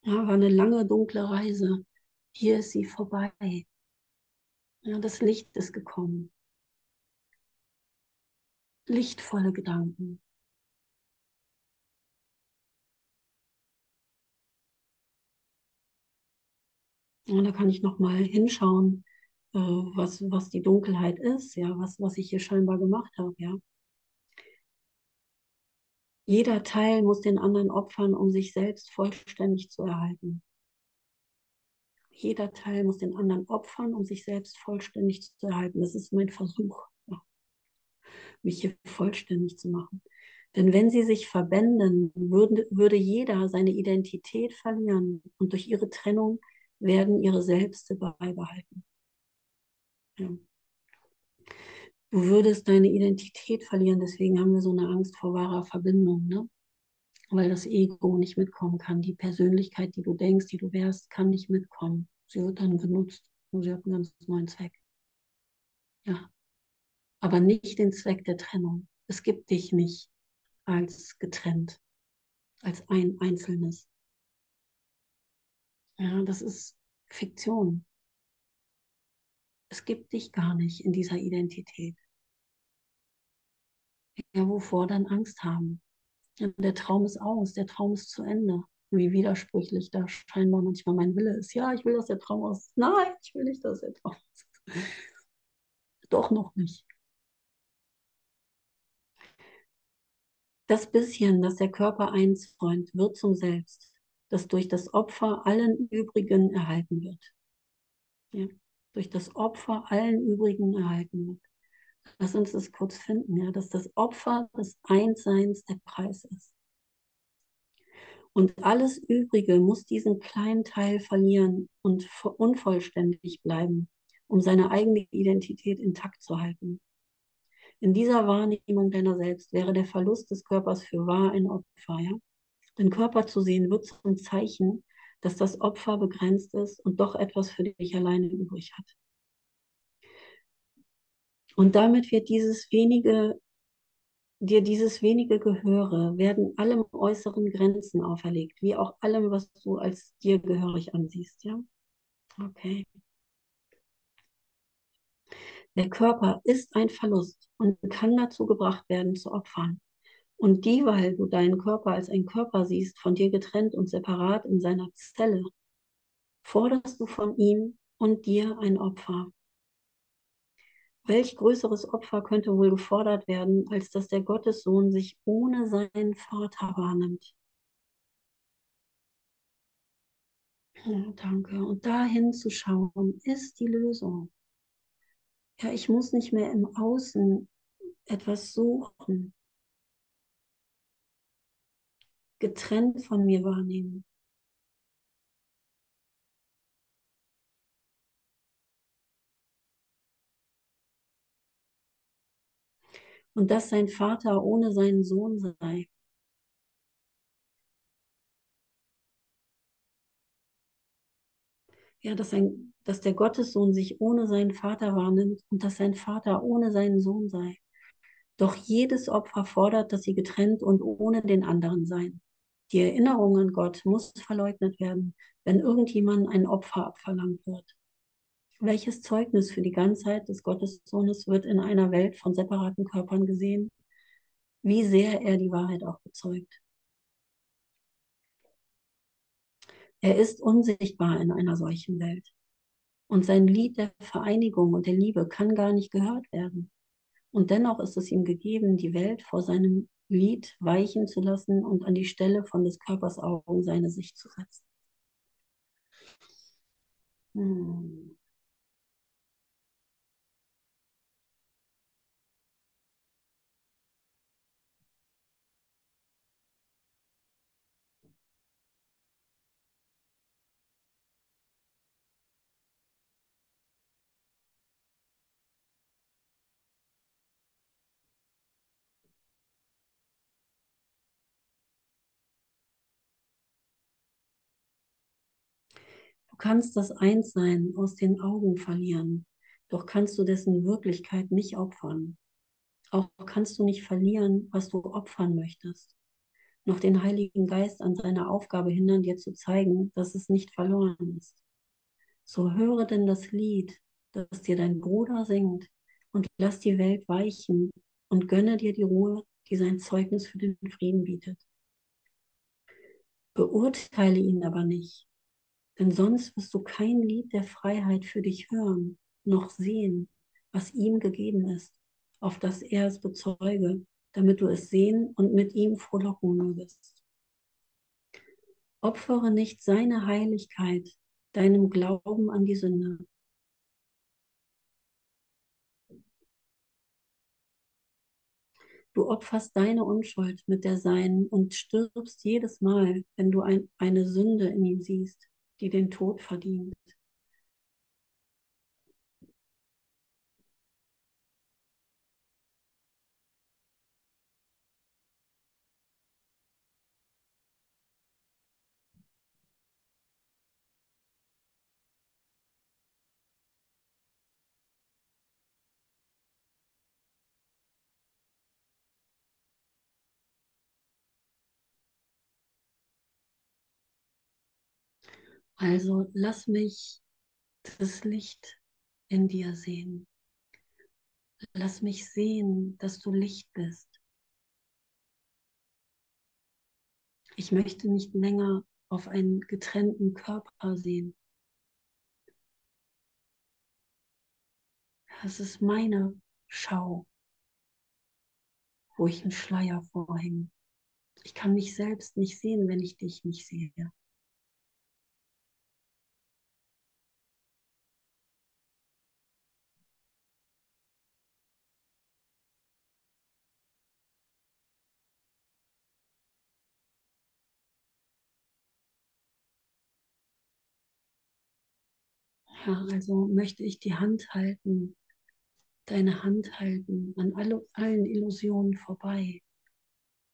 Ja, war eine lange, dunkle Reise. Hier ist sie vorbei. Ja, das Licht ist gekommen. Lichtvolle Gedanken. Und da kann ich noch mal hinschauen, äh, was, was die Dunkelheit ist, ja, was, was ich hier scheinbar gemacht habe, ja. Jeder Teil muss den anderen opfern, um sich selbst vollständig zu erhalten. Jeder Teil muss den anderen opfern, um sich selbst vollständig zu erhalten. Das ist mein Versuch, ja, mich hier vollständig zu machen. Denn wenn sie sich verbänden, würde, würde jeder seine Identität verlieren und durch ihre Trennung werden ihre Selbste beibehalten. Ja. Du würdest deine Identität verlieren, deswegen haben wir so eine Angst vor wahrer Verbindung, ne? Weil das Ego nicht mitkommen kann. Die Persönlichkeit, die du denkst, die du wärst, kann nicht mitkommen. Sie wird dann genutzt und sie hat einen ganz neuen Zweck. Ja. Aber nicht den Zweck der Trennung. Es gibt dich nicht als getrennt, als ein Einzelnes. Ja, das ist Fiktion es gibt dich gar nicht in dieser Identität. Ja, wovor dann Angst haben? Der Traum ist aus, der Traum ist zu Ende. Wie widersprüchlich da scheinbar manchmal mein Wille ist. Ja, ich will, dass der Traum aus. Nein, ich will nicht, dass der Traum aus. Doch noch nicht. Das bisschen, das der Körper einzäumt, wird zum Selbst, das durch das Opfer allen übrigen erhalten wird. Ja durch das Opfer allen übrigen erhalten wird. Lass uns das kurz finden, ja, dass das Opfer des Einsseins der Preis ist. Und alles Übrige muss diesen kleinen Teil verlieren und unvollständig bleiben, um seine eigene Identität intakt zu halten. In dieser Wahrnehmung deiner selbst wäre der Verlust des Körpers für wahr ein Opfer. Ja? Den Körper zu sehen wird zum Zeichen, dass das Opfer begrenzt ist und doch etwas für dich alleine übrig hat. Und damit wird dieses wenige, dir dieses wenige Gehöre, werden allem äußeren Grenzen auferlegt, wie auch allem, was du als dir gehörig ansiehst, ja? Okay. Der Körper ist ein Verlust und kann dazu gebracht werden, zu opfern. Und dieweil du deinen Körper als ein Körper siehst, von dir getrennt und separat in seiner Zelle, forderst du von ihm und dir ein Opfer. Welch größeres Opfer könnte wohl gefordert werden, als dass der Gottessohn sich ohne seinen Vater wahrnimmt? Ja, danke. Und dahin zu schauen, ist die Lösung. Ja, ich muss nicht mehr im Außen etwas suchen, getrennt von mir wahrnehmen. Und dass sein Vater ohne seinen Sohn sei. Ja, dass, ein, dass der Gottessohn sich ohne seinen Vater wahrnimmt und dass sein Vater ohne seinen Sohn sei. Doch jedes Opfer fordert, dass sie getrennt und ohne den anderen seien. Die Erinnerung an Gott muss verleugnet werden, wenn irgendjemand ein Opfer abverlangt wird. Welches Zeugnis für die Ganzheit des Gottessohnes wird in einer Welt von separaten Körpern gesehen? Wie sehr er die Wahrheit auch bezeugt. Er ist unsichtbar in einer solchen Welt. Und sein Lied der Vereinigung und der Liebe kann gar nicht gehört werden. Und dennoch ist es ihm gegeben, die Welt vor seinem Lied weichen zu lassen und an die Stelle von des Körpers Augen seine Sicht zu setzen. Hm. Kannst das Einssein aus den Augen verlieren, doch kannst du dessen Wirklichkeit nicht opfern. Auch kannst du nicht verlieren, was du opfern möchtest, noch den Heiligen Geist an seiner Aufgabe hindern, dir zu zeigen, dass es nicht verloren ist. So höre denn das Lied, das dir dein Bruder singt, und lass die Welt weichen und gönne dir die Ruhe, die sein Zeugnis für den Frieden bietet. Beurteile ihn aber nicht, denn sonst wirst du kein Lied der Freiheit für dich hören, noch sehen, was ihm gegeben ist, auf das er es bezeuge, damit du es sehen und mit ihm frohlocken mögest. Opfere nicht seine Heiligkeit deinem Glauben an die Sünde. Du opferst deine Unschuld mit der Seinen und stirbst jedes Mal, wenn du ein, eine Sünde in ihm siehst die den Tod verdient. Also lass mich das Licht in dir sehen. Lass mich sehen, dass du Licht bist. Ich möchte nicht länger auf einen getrennten Körper sehen. Das ist meine Schau, wo ich einen Schleier vorhänge. Ich kann mich selbst nicht sehen, wenn ich dich nicht sehe. Ja, also möchte ich die Hand halten, deine Hand halten, an alle, allen Illusionen vorbei.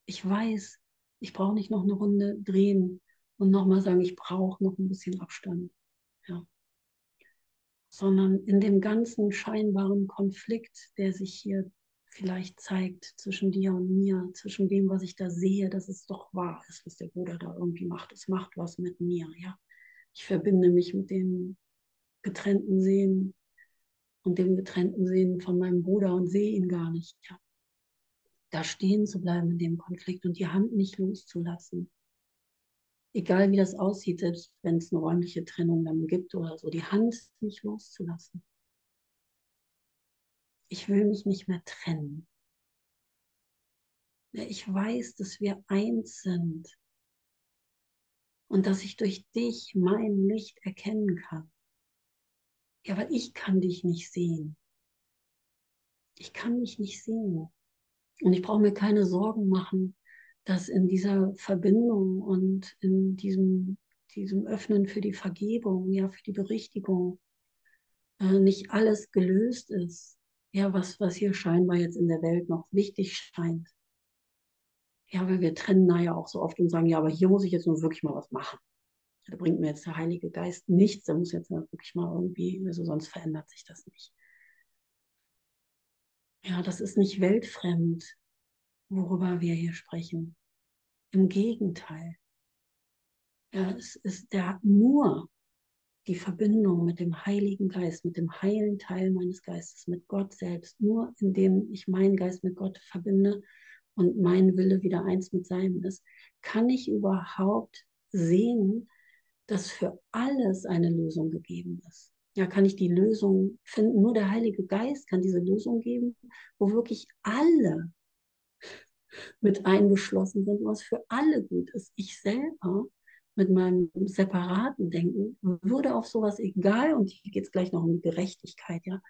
Ich weiß, ich brauche nicht noch eine Runde drehen und nochmal sagen, ich brauche noch ein bisschen Abstand. Ja. Sondern in dem ganzen scheinbaren Konflikt, der sich hier vielleicht zeigt zwischen dir und mir, zwischen dem, was ich da sehe, dass es doch wahr ist, was der Bruder da irgendwie macht. Es macht was mit mir, ja. Ich verbinde mich mit dem getrennten Sehen und dem getrennten Sehen von meinem Bruder und sehe ihn gar nicht. Ja. Da stehen zu bleiben in dem Konflikt und die Hand nicht loszulassen. Egal wie das aussieht, selbst wenn es eine räumliche Trennung dann gibt oder so, die Hand nicht loszulassen. Ich will mich nicht mehr trennen. Ich weiß, dass wir eins sind und dass ich durch dich mein Licht erkennen kann. Ja, weil ich kann dich nicht sehen. Ich kann mich nicht sehen. Und ich brauche mir keine Sorgen machen, dass in dieser Verbindung und in diesem, diesem Öffnen für die Vergebung, ja, für die Berichtigung, äh, nicht alles gelöst ist. Ja, was, was hier scheinbar jetzt in der Welt noch wichtig scheint. Ja, weil wir trennen da ja auch so oft und sagen, ja, aber hier muss ich jetzt nur wirklich mal was machen. Da bringt mir jetzt der Heilige Geist nichts, der muss jetzt wirklich mal irgendwie, also sonst verändert sich das nicht. Ja, das ist nicht weltfremd, worüber wir hier sprechen. Im Gegenteil. Ja, es ist der, nur die Verbindung mit dem Heiligen Geist, mit dem heilen Teil meines Geistes, mit Gott selbst, nur indem ich meinen Geist mit Gott verbinde und mein Wille wieder eins mit seinem ist, kann ich überhaupt sehen, dass für alles eine Lösung gegeben ist. Ja, kann ich die Lösung finden? Nur der Heilige Geist kann diese Lösung geben, wo wirklich alle mit eingeschlossen sind, was für alle gut ist. Ich selber mit meinem separaten Denken würde auf sowas egal, und hier geht es gleich noch um Gerechtigkeit, ja,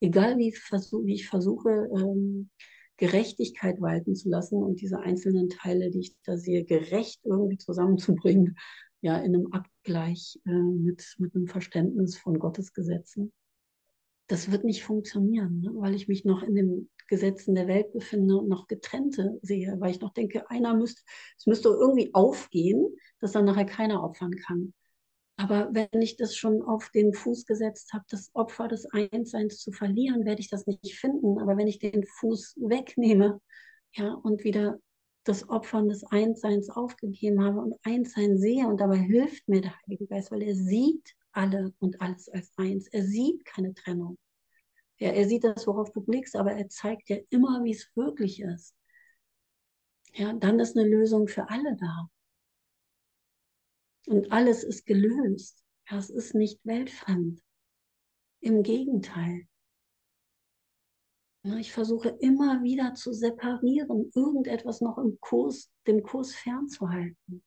egal wie, versuch, wie ich versuche, ähm, Gerechtigkeit walten zu lassen und diese einzelnen Teile, die ich da sehe, gerecht irgendwie zusammenzubringen, ja, in einem Abgleich äh, mit, mit einem Verständnis von Gottes Gesetzen. Das wird nicht funktionieren, ne? weil ich mich noch in den Gesetzen der Welt befinde und noch getrennte sehe, weil ich noch denke, einer müsste, es müsste irgendwie aufgehen, dass dann nachher keiner opfern kann. Aber wenn ich das schon auf den Fuß gesetzt habe, das Opfer des Einsseins zu verlieren, werde ich das nicht finden. Aber wenn ich den Fuß wegnehme, ja, und wieder das Opfern des Einsseins aufgegeben habe und Einssein sehe und dabei hilft mir der Heilige Geist, weil er sieht alle und alles als eins. Er sieht keine Trennung. Ja, er sieht das, worauf du blickst, aber er zeigt dir immer, wie es wirklich ist. Ja, dann ist eine Lösung für alle da. Und alles ist gelöst. Ja, es ist nicht weltfremd. Im Gegenteil. Ich versuche immer wieder zu separieren, irgendetwas noch im Kurs, dem Kurs fernzuhalten.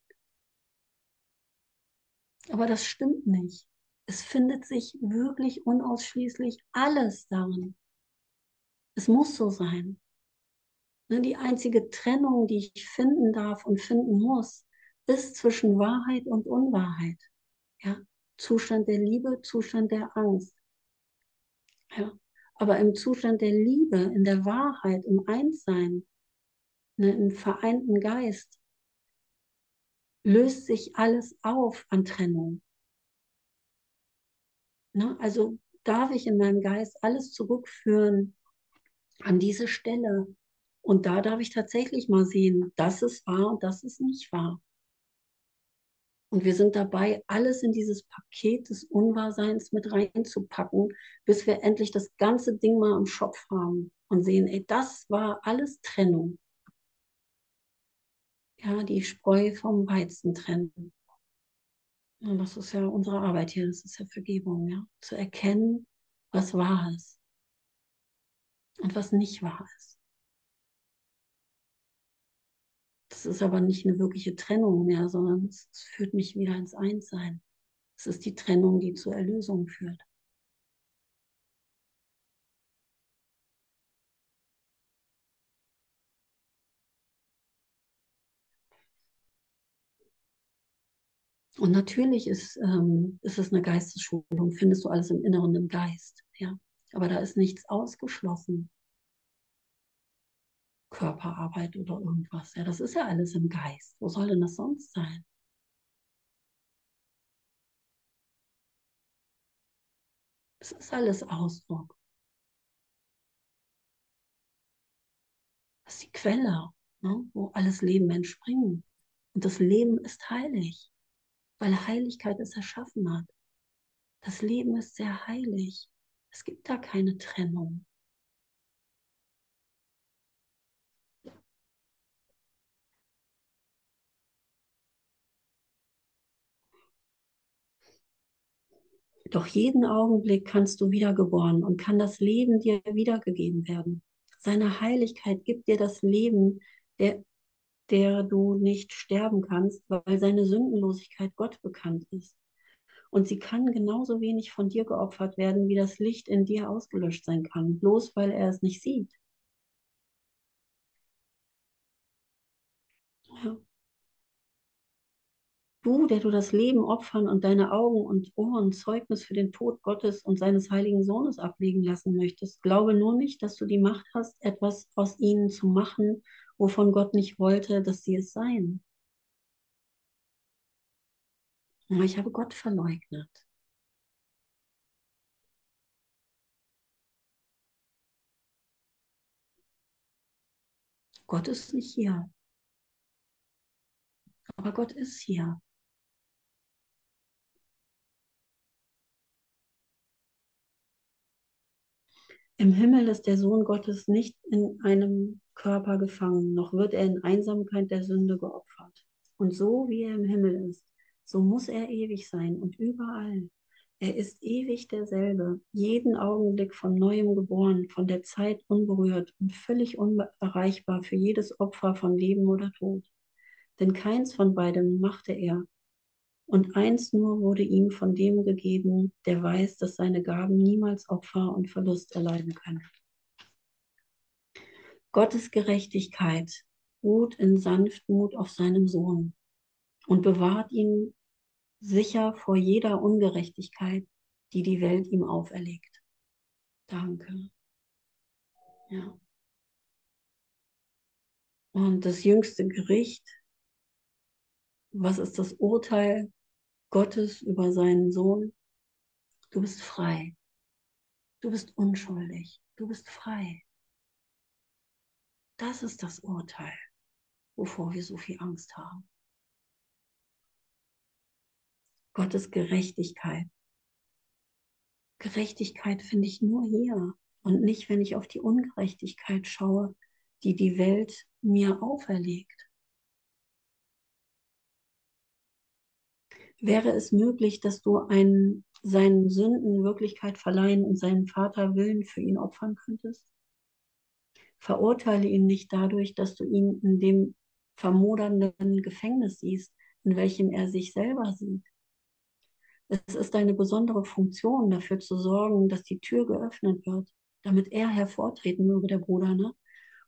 Aber das stimmt nicht. Es findet sich wirklich unausschließlich alles darin. Es muss so sein. Ne, die einzige Trennung, die ich finden darf und finden muss, ist zwischen Wahrheit und Unwahrheit. Ja? Zustand der Liebe, Zustand der Angst. Ja? Aber im Zustand der Liebe, in der Wahrheit, im Einssein, ne, im vereinten Geist, löst sich alles auf an Trennung. Ne? Also darf ich in meinem Geist alles zurückführen an diese Stelle. Und da darf ich tatsächlich mal sehen, das ist wahr und das ist nicht wahr. Und wir sind dabei, alles in dieses Paket des Unwahrseins mit reinzupacken, bis wir endlich das ganze Ding mal im Schopf haben und sehen, ey, das war alles Trennung. Ja, die Spreu vom Weizen trennen. Und das ist ja unsere Arbeit hier, das ist ja Vergebung, ja. Zu erkennen, was wahr ist und was nicht wahr ist. Das ist aber nicht eine wirkliche Trennung mehr, sondern es, führt mich wieder ins Einssein. Es ist die Trennung, die zur Erlösung führt. Und natürlich ist, ähm, ist es eine Geistesschulung, findest du alles im Inneren im Geist. Ja? Aber da ist nichts ausgeschlossen. Körperarbeit oder irgendwas. Ja, das ist ja alles im Geist. Wo soll denn das sonst sein? Es ist alles Ausdruck. Das ist die Quelle, ne, wo alles Leben entspringt. Und das Leben ist heilig, weil Heiligkeit es erschaffen hat. Das Leben ist sehr heilig. Es gibt da keine Trennung. Doch jeden Augenblick kannst du wiedergeboren und kann das Leben dir wiedergegeben werden. Seine Heiligkeit gibt dir das Leben, der, der du nicht sterben kannst, weil seine Sündenlosigkeit Gott bekannt ist. Und sie kann genauso wenig von dir geopfert werden, wie das Licht in dir ausgelöscht sein kann, bloß weil er es nicht sieht. Du, der du das Leben opfern und deine Augen und Ohren Zeugnis für den Tod Gottes und seines heiligen Sohnes ablegen lassen möchtest, glaube nur nicht, dass du die Macht hast, etwas aus ihnen zu machen, wovon Gott nicht wollte, dass sie es seien. Ich habe Gott verleugnet. Gott ist nicht hier. Aber Gott ist hier. Im Himmel ist der Sohn Gottes nicht in einem Körper gefangen, noch wird er in Einsamkeit der Sünde geopfert. Und so wie er im Himmel ist, so muss er ewig sein und überall. Er ist ewig derselbe, jeden Augenblick von neuem geboren, von der Zeit unberührt und völlig unerreichbar für jedes Opfer von Leben oder Tod. Denn keins von beidem machte er, und eins nur wurde ihm von dem gegeben, der weiß, dass seine Gaben niemals Opfer und Verlust erleiden können. Gottes Gerechtigkeit ruht in Sanftmut auf seinem Sohn und bewahrt ihn sicher vor jeder Ungerechtigkeit, die die Welt ihm auferlegt. Danke. Ja. Und das jüngste Gericht, was ist das Urteil Gottes über seinen Sohn, du bist frei. Du bist unschuldig. Du bist frei. Das ist das Urteil, wovor wir so viel Angst haben. Gottes Gerechtigkeit. Gerechtigkeit finde ich nur hier und nicht, wenn ich auf die Ungerechtigkeit schaue, die die Welt mir auferlegt. Wäre es möglich, dass du einen, seinen Sünden Wirklichkeit verleihen und seinen Vater Willen für ihn opfern könntest? Verurteile ihn nicht dadurch, dass du ihn in dem vermodernden Gefängnis siehst, in welchem er sich selber sieht. Es ist deine besondere Funktion, dafür zu sorgen, dass die Tür geöffnet wird, damit er hervortreten möge, der Bruder, ne?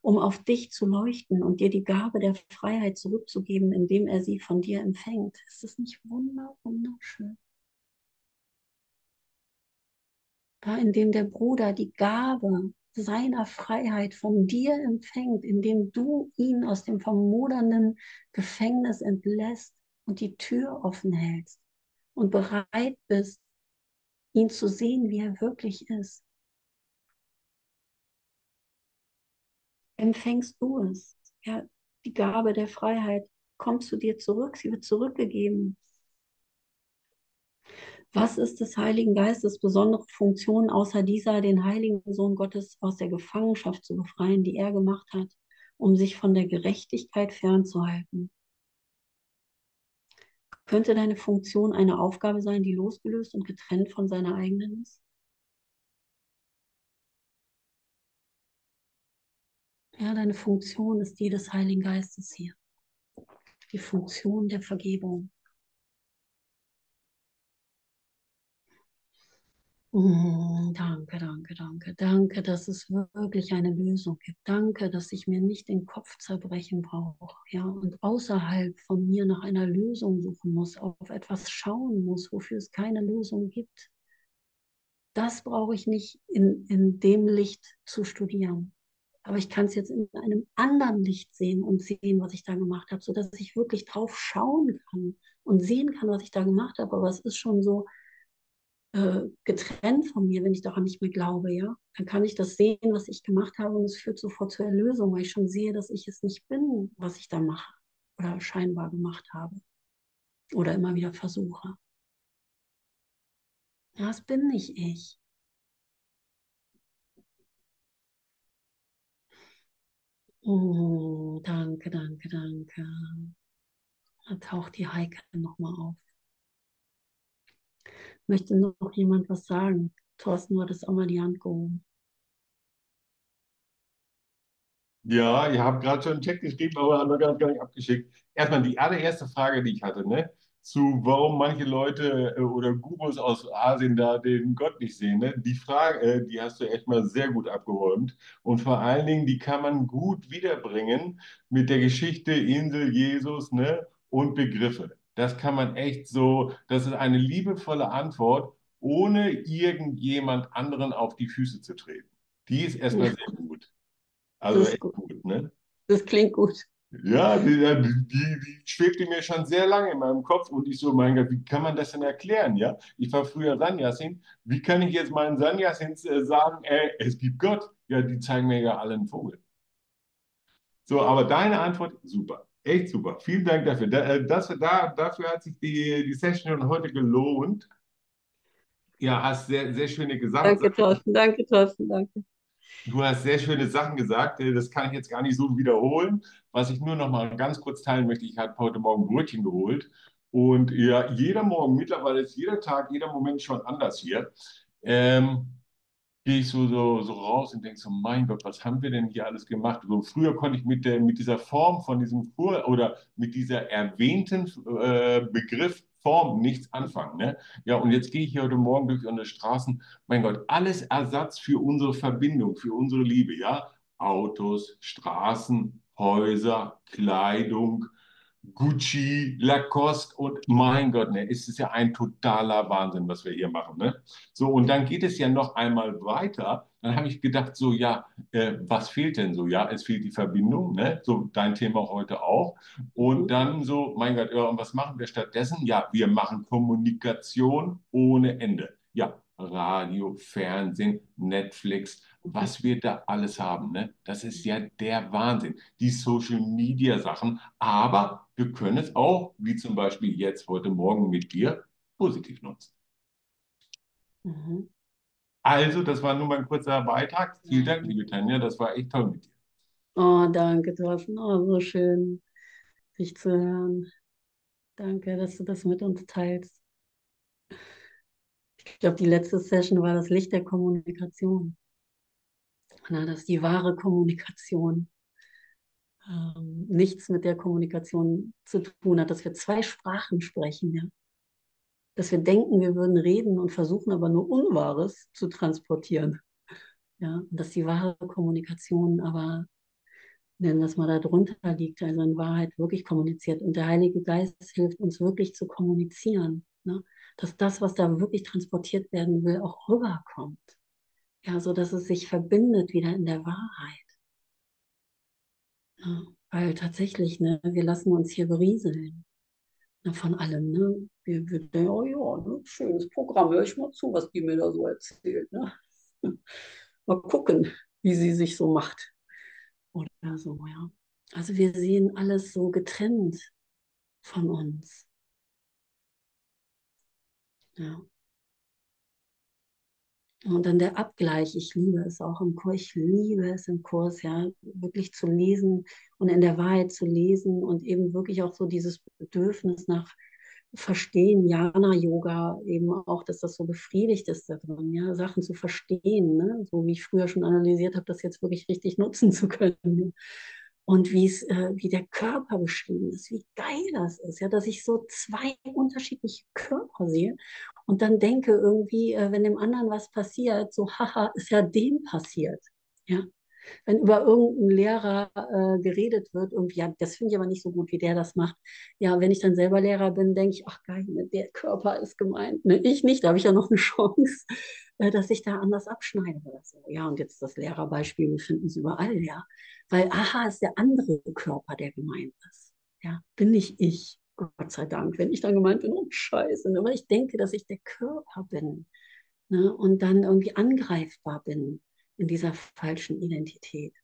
Um auf dich zu leuchten und dir die Gabe der Freiheit zurückzugeben, indem er sie von dir empfängt. Ist das nicht wunder, wunderschön? Da, indem der Bruder die Gabe seiner Freiheit von dir empfängt, indem du ihn aus dem vermodernden Gefängnis entlässt und die Tür offen hältst und bereit bist, ihn zu sehen, wie er wirklich ist. Empfängst du es. Ja, die Gabe der Freiheit kommt zu dir zurück, sie wird zurückgegeben. Was ist des Heiligen Geistes besondere Funktion außer dieser, den Heiligen Sohn Gottes aus der Gefangenschaft zu befreien, die er gemacht hat, um sich von der Gerechtigkeit fernzuhalten? Könnte deine Funktion eine Aufgabe sein, die losgelöst und getrennt von seiner eigenen ist? Ja, deine Funktion ist die des Heiligen Geistes hier. Die Funktion der Vergebung. Mm, danke, danke, danke. Danke, dass es wirklich eine Lösung gibt. Danke, dass ich mir nicht den Kopf zerbrechen brauche. Ja, und außerhalb von mir nach einer Lösung suchen muss, auf etwas schauen muss, wofür es keine Lösung gibt. Das brauche ich nicht in, in dem Licht zu studieren aber ich kann es jetzt in einem anderen Licht sehen und sehen, was ich da gemacht habe, sodass ich wirklich drauf schauen kann und sehen kann, was ich da gemacht habe. Aber es ist schon so äh, getrennt von mir, wenn ich daran nicht mehr glaube, ja. Dann kann ich das sehen, was ich gemacht habe und es führt sofort zur Erlösung, weil ich schon sehe, dass ich es nicht bin, was ich da mache oder scheinbar gemacht habe oder immer wieder versuche. Ja, es bin nicht ich. Oh, danke, danke, danke. Da taucht die Heike nochmal auf. Möchte noch jemand was sagen? Thorsten, du hattest auch mal die Hand gehoben. Ja, ich habe gerade schon einen Check geschrieben, aber noch gar nicht abgeschickt. Erstmal die allererste Frage, die ich hatte, ne? Zu warum manche Leute äh, oder Gurus aus Asien da den Gott nicht sehen, ne? Die Frage, äh, die hast du echt mal sehr gut abgeräumt. Und vor allen Dingen, die kann man gut wiederbringen mit der Geschichte Insel Jesus, ne? Und Begriffe. Das kann man echt so, das ist eine liebevolle Antwort, ohne irgendjemand anderen auf die Füße zu treten. Die ist erstmal Ja, sehr gut. Also echt gut. gut, ne? Das klingt gut. Ja, die, die, die, schwebte mir schon sehr lange in meinem Kopf und ich so, mein Gott, wie kann man das denn erklären, ja? Ich war früher Sanyasin. Wie kann ich jetzt meinen Sanyasins äh, sagen, ey, es gibt Gott? Ja, die zeigen mir ja alle einen Vogel. So, aber deine Antwort, super. Echt super. Vielen Dank dafür. Da, äh, das, da, dafür hat sich die, die Session heute gelohnt. Ja, hast sehr, sehr schöne Gesamt. Danke, Thorsten. Danke, Thorsten. Danke. Du hast sehr schöne Sachen gesagt, äh, das kann ich jetzt gar nicht so wiederholen. Was ich nur noch mal ganz kurz teilen möchte, ich habe heute Morgen Brötchen geholt und ja, jeder Morgen, mittlerweile ist jeder Tag, jeder Moment schon anders hier. Ähm, gehe ich so, so, so raus und denke so, mein Gott, was haben wir denn hier alles gemacht? So, früher konnte ich mit, der, mit dieser Form von diesem Kur oder mit dieser erwähnten äh, Begriff Form nichts anfangen. Ne? Ja, und jetzt gehe ich hier heute Morgen durch unsere Straßen. Mein Gott, alles Ersatz für unsere Verbindung, für unsere Liebe. Ja, Autos, Straßen, Häuser, Kleidung, Gucci, Lacoste und mein Gott, ne, es ja ein totaler Wahnsinn, was wir hier machen. Ne? So, und dann geht es ja noch einmal weiter. Dann habe ich gedacht, so, ja, äh, was fehlt denn so? Ja, es fehlt die Verbindung, ne? So dein Thema heute auch. Und dann so, mein Gott, ja, und was machen wir stattdessen? Ja, wir machen Kommunikation ohne Ende. Ja, Radio, Fernsehen, Netflix, was wir da alles haben, ne? Das ist ja der Wahnsinn. Die Social Media Sachen, aber wir können es auch, wie zum Beispiel jetzt heute Morgen mit dir, positiv nutzen. Mhm. Also, das war nur mein kurzer Beitrag. Vielen Dank, liebe Tanja, das war echt toll mit dir. Oh, danke, Thorsten. Oh, so schön, dich zu hören. Danke, dass du das mit uns teilst. Ich glaube, die letzte Session war das Licht der Kommunikation. Na, das ist die wahre Kommunikation. Ähm, nichts mit der Kommunikation zu tun hat, dass wir zwei Sprachen sprechen, ja. Dass wir denken, wir würden reden und versuchen aber nur Unwahres zu transportieren. Ja, und dass die wahre Kommunikation aber, wir es mal, darunter liegt, also in Wahrheit wirklich kommuniziert. Und der Heilige Geist hilft uns wirklich zu kommunizieren. Ne? Dass das, was da wirklich transportiert werden will, auch rüberkommt. Ja, so dass es sich verbindet wieder in der Wahrheit. Weil tatsächlich, ne, wir lassen uns hier berieseln ne, von allem. Ne? Wir, wir denken, oh ja, ne, schönes Programm, höre ich mal zu, was die mir da so erzählt. Ne? Mal gucken, wie sie sich so macht. Oder so, ja. Also wir sehen alles so getrennt von uns. Ja. Und dann der Abgleich, ich liebe es auch im Kurs, ich liebe es im Kurs, ja, wirklich zu lesen und in der Wahrheit zu lesen und eben wirklich auch so dieses Bedürfnis nach Verstehen, Jnana-Yoga, eben auch, dass das so befriedigt ist da drin, ja, Sachen zu verstehen, ne? so wie ich früher schon analysiert habe, das jetzt wirklich richtig nutzen zu können. Und wie es, äh, wie der Körper beschrieben ist, wie geil das ist, ja, dass ich so zwei unterschiedliche Körper sehe und dann denke irgendwie, äh, wenn dem anderen was passiert, so, haha, ist ja dem passiert, ja. Wenn über irgendeinen Lehrer äh, geredet wird, irgendwie, ja, das finde ich aber nicht so gut, wie der das macht. Ja, wenn ich dann selber Lehrer bin, denke ich, ach geil, ne, der Körper ist gemeint. Ne? Ich nicht, da habe ich ja noch eine Chance, äh, dass ich da anders abschneide oder so. Ja, und jetzt das Lehrerbeispiel, wir finden es überall, ja. Weil, aha, ist der andere Körper, der gemeint ist. Ja, bin nicht ich, Gott sei Dank. Wenn ich dann gemeint bin, oh Scheiße, aber ich denke, dass ich der Körper bin. Ne? Und dann irgendwie angreifbar bin in dieser falschen Identität.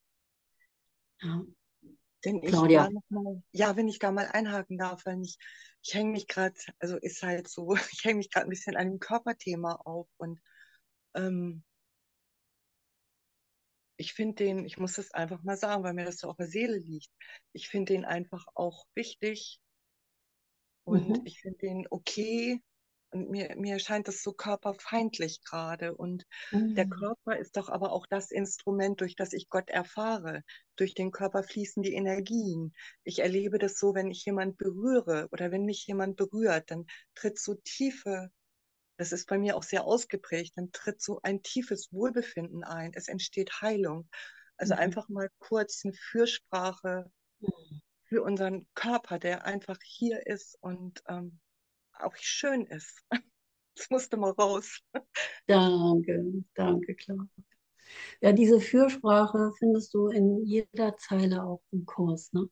Ja. Wenn ich Claudia. mal, ja, wenn ich da mal einhaken darf, weil ich, ich hänge mich gerade, also ist halt so, ich hänge mich gerade ein bisschen an dem Körperthema auf und ähm, ich finde den, ich muss das einfach mal sagen, weil mir das so auf der Seele liegt. Ich finde den einfach auch wichtig und Mhm. ich finde den okay. Und mir, mir scheint das so körperfeindlich gerade. Und der Mhm. Körper ist doch aber auch das Instrument, durch das ich Gott erfahre. Durch den Körper fließen die Energien. Ich erlebe das so, wenn ich jemand berühre oder wenn mich jemand berührt, dann tritt so tiefe, das ist bei mir auch sehr ausgeprägt, dann tritt so ein tiefes Wohlbefinden ein. Es entsteht Heilung. Also Mhm. einfach mal kurz eine Fürsprache Mhm. für unseren Körper, der einfach hier ist und ähm, auch schön ist. Das musste mal raus. Danke, danke, klar. Ja, diese Fürsprache findest du in jeder Zeile auch im Kurs. Ne?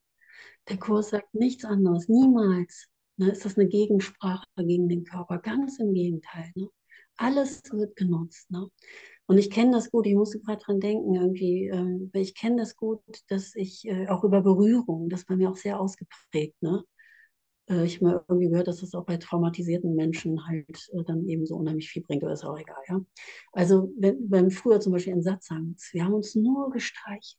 Der Kurs sagt nichts anderes, niemals. Ne, ist das eine Gegensprache gegen den Körper? Ganz im Gegenteil. Ne? Alles wird genutzt. Ne? Und ich kenne das gut, ich musste gerade dran denken, irgendwie, weil ich kenne das gut, dass ich äh, auch über Berührung, das bei mir auch sehr ausgeprägt. Ne? Äh, ich habe mal irgendwie gehört, dass das auch bei traumatisierten Menschen halt äh, dann eben so unheimlich viel bringt, aber ist auch egal. Ja? Also, wenn, wenn früher zum Beispiel in Satzangs, wir haben uns nur gestreichelt.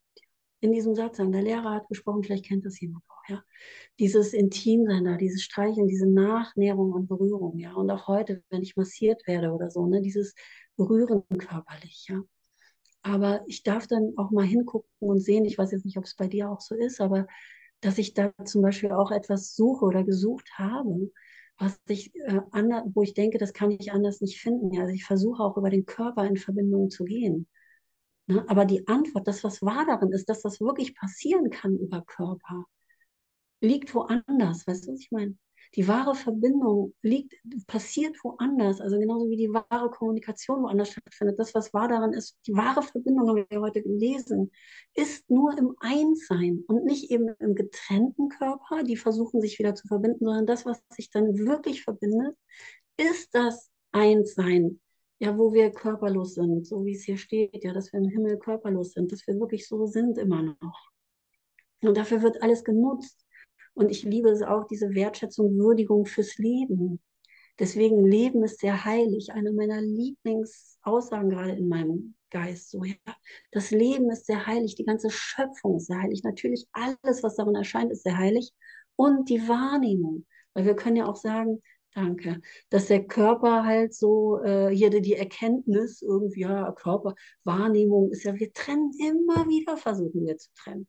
In diesem Satzang, der Lehrer hat gesprochen, vielleicht kennt das jemand auch, ja. Dieses Intimsein da, dieses Streicheln, diese Nachnährung und Berührung, ja. Und auch heute, wenn ich massiert werde oder so, ne, dieses Berühren körperlich, ja. Aber ich darf dann auch mal hingucken und sehen, ich weiß jetzt nicht, ob es bei dir auch so ist, aber dass ich da zum Beispiel auch etwas suche oder gesucht habe, was ich äh, ander, wo ich denke, das kann ich anders nicht finden. Also ich versuche auch über den Körper in Verbindung zu gehen. Ne? Aber die Antwort, das, was wahr darin ist, dass das wirklich passieren kann über Körper, liegt woanders. Weißt du, was ich meine? Die wahre Verbindung liegt, passiert woanders. Also genauso wie die wahre Kommunikation woanders stattfindet. Das, was wahr daran ist, die wahre Verbindung, haben wir heute gelesen, ist nur im Einssein und nicht eben im getrennten Körper, die versuchen sich wieder zu verbinden, sondern das, was sich dann wirklich verbindet, ist das Einssein. Ja, wo wir körperlos sind, so wie es hier steht, ja, dass wir im Himmel körperlos sind, dass wir wirklich so sind immer noch. Und dafür wird alles genutzt. Und ich liebe es auch, diese Wertschätzung, Würdigung fürs Leben. Deswegen Leben ist sehr heilig. Eine meiner Lieblingsaussagen gerade in meinem Geist. So, ja. Das Leben ist sehr heilig. Die ganze Schöpfung ist sehr heilig. Natürlich alles, was darin erscheint, ist sehr heilig. Und die Wahrnehmung. Weil wir können ja auch sagen, danke, dass der Körper halt so, äh, hier die Erkenntnis irgendwie, ja, Körper, Wahrnehmung ist ja, wir trennen immer wieder, versuchen wir zu trennen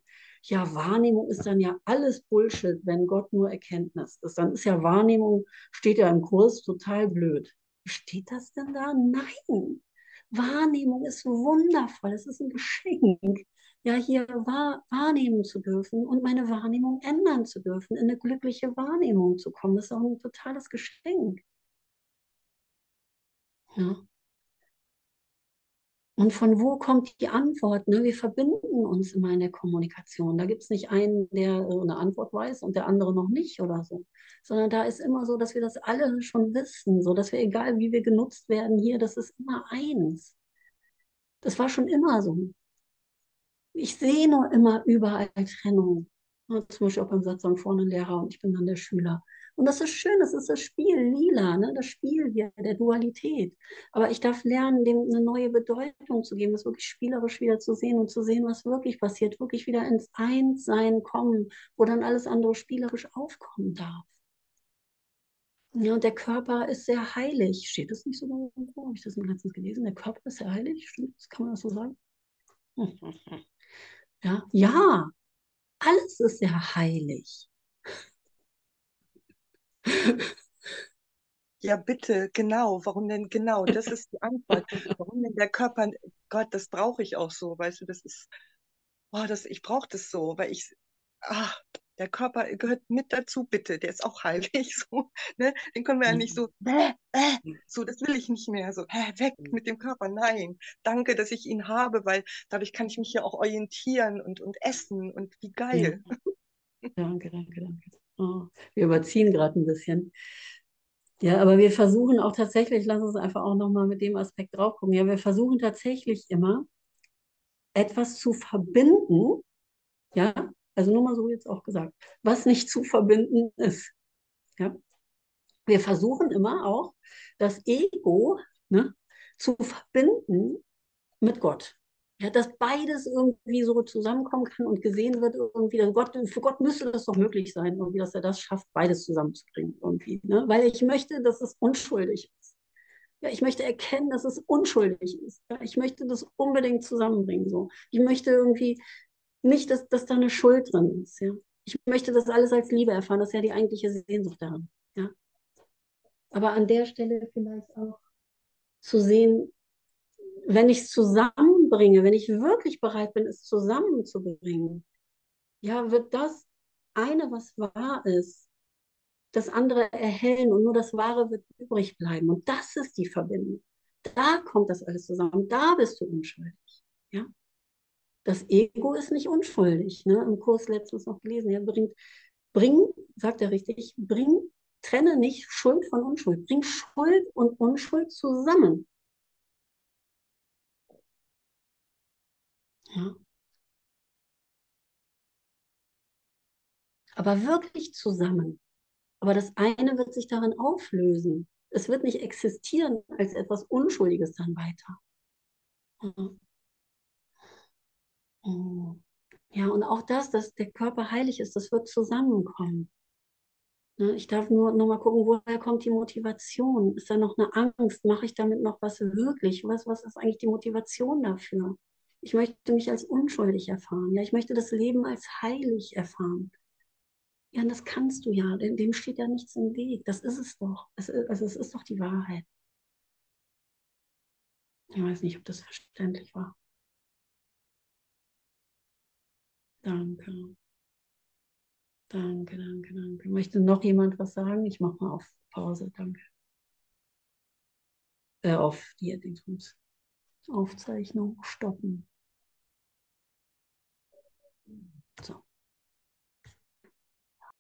ja, Wahrnehmung ist dann ja alles Bullshit, wenn Gott nur Erkenntnis ist. Dann ist ja Wahrnehmung, steht ja im Kurs, total blöd. Steht das denn da? Nein. Wahrnehmung ist wundervoll, es ist ein Geschenk, ja, hier wahr, wahrnehmen zu dürfen und meine Wahrnehmung ändern zu dürfen, in eine glückliche Wahrnehmung zu kommen. Das ist auch ein totales Geschenk. Ja. Und von wo kommt die Antwort? Ne? Wir verbinden uns immer in der Kommunikation. Da gibt es nicht einen, der eine Antwort weiß und der andere noch nicht oder so. Sondern da ist immer so, dass wir das alle schon wissen, so dass wir, egal wie wir genutzt werden hier, das ist immer eins. Das war schon immer so. Ich sehe nur immer überall Trennung. Zum Beispiel auch beim Satzang vorne ein Lehrer und ich bin dann der Schüler. Und das ist schön, das ist das Spiel, lila, ne? das Spiel hier der Dualität. Aber ich darf lernen, dem eine neue Bedeutung zu geben, das wirklich spielerisch wieder zu sehen und zu sehen, was wirklich passiert, wirklich wieder ins Einssein kommen, wo dann alles andere spielerisch aufkommen darf. Ja, und der Körper ist sehr heilig. Steht das nicht so irgendwo? Habe ich das letztens gelesen? Der Körper ist sehr heilig? Stimmt das? Kann man das so sagen? Ja, ja, alles ist sehr heilig. Ja, bitte, genau. Warum denn genau? Das ist die Antwort. Warum denn der Körper? Gott, das brauche ich auch so, weißt du, das ist, oh, das, ich brauche das so, weil ich, ah, der Körper gehört mit dazu, bitte. Der ist auch heilig, so, ne? Den können wir ja nicht so, bäh, bäh, so, das will ich nicht mehr, so, hä, weg mit dem Körper. Nein, danke, dass ich ihn habe, weil dadurch kann ich mich ja auch orientieren und, und essen und wie geil. Ja. Danke, danke, danke. Oh, wir überziehen gerade ein bisschen. Ja, aber wir versuchen auch tatsächlich, lass uns einfach auch nochmal mit dem Aspekt drauf gucken. Ja, wir versuchen tatsächlich immer, etwas zu verbinden, ja, also nur mal so jetzt auch gesagt, was nicht zu verbinden ist. Ja. Wir versuchen immer auch, das Ego ne, zu verbinden mit Gott. Ja, dass beides irgendwie so zusammenkommen kann und gesehen wird irgendwie. Gott, für Gott müsste das doch möglich sein, irgendwie, dass er das schafft, beides zusammenzubringen irgendwie. Ne? Weil ich möchte, dass es unschuldig ist. Ja, ich möchte erkennen, dass es unschuldig ist. Ja, ich möchte das unbedingt zusammenbringen. So. Ich möchte irgendwie nicht, dass, dass da eine Schuld drin ist. Ja. Ich möchte das alles als Liebe erfahren. Das ist ja die eigentliche Sehnsucht daran. Ja. Aber an der Stelle vielleicht auch zu sehen, wenn ich es zusammenbringe, wenn ich wirklich bereit bin, es zusammenzubringen, ja, wird das eine, was wahr ist, das andere erhellen und nur das Wahre wird übrig bleiben. Und das ist die Verbindung. Da kommt das alles zusammen. Da bist du unschuldig. Ja? Das Ego ist nicht unschuldig. Ne? Im Kurs letztens noch gelesen. Ja, bringt, bring, sagt er richtig, bring, trenne nicht Schuld von Unschuld. Bring Schuld und Unschuld zusammen. Ja. Aber wirklich zusammen. Aber das eine wird sich darin auflösen. Es wird nicht existieren als etwas Unschuldiges dann weiter. Ja, und auch das, dass der Körper heilig ist, das wird zusammenkommen. Ne, ich darf nur noch mal gucken, woher kommt die Motivation? Ist da noch eine Angst? Mache ich damit noch was wirklich? Was, was ist eigentlich die Motivation dafür? Ich möchte mich als unschuldig erfahren. Ja, ich möchte das Leben als heilig erfahren. Ja, und das kannst du ja. Dem steht ja nichts im Weg. Das ist es doch. Es ist, also es ist doch die Wahrheit. Ich weiß nicht, ob das verständlich war. Danke. Danke, danke, danke. Möchte noch jemand was sagen? Ich mache mal auf Pause. Danke. Äh, auf die Aufzeichnung stoppen.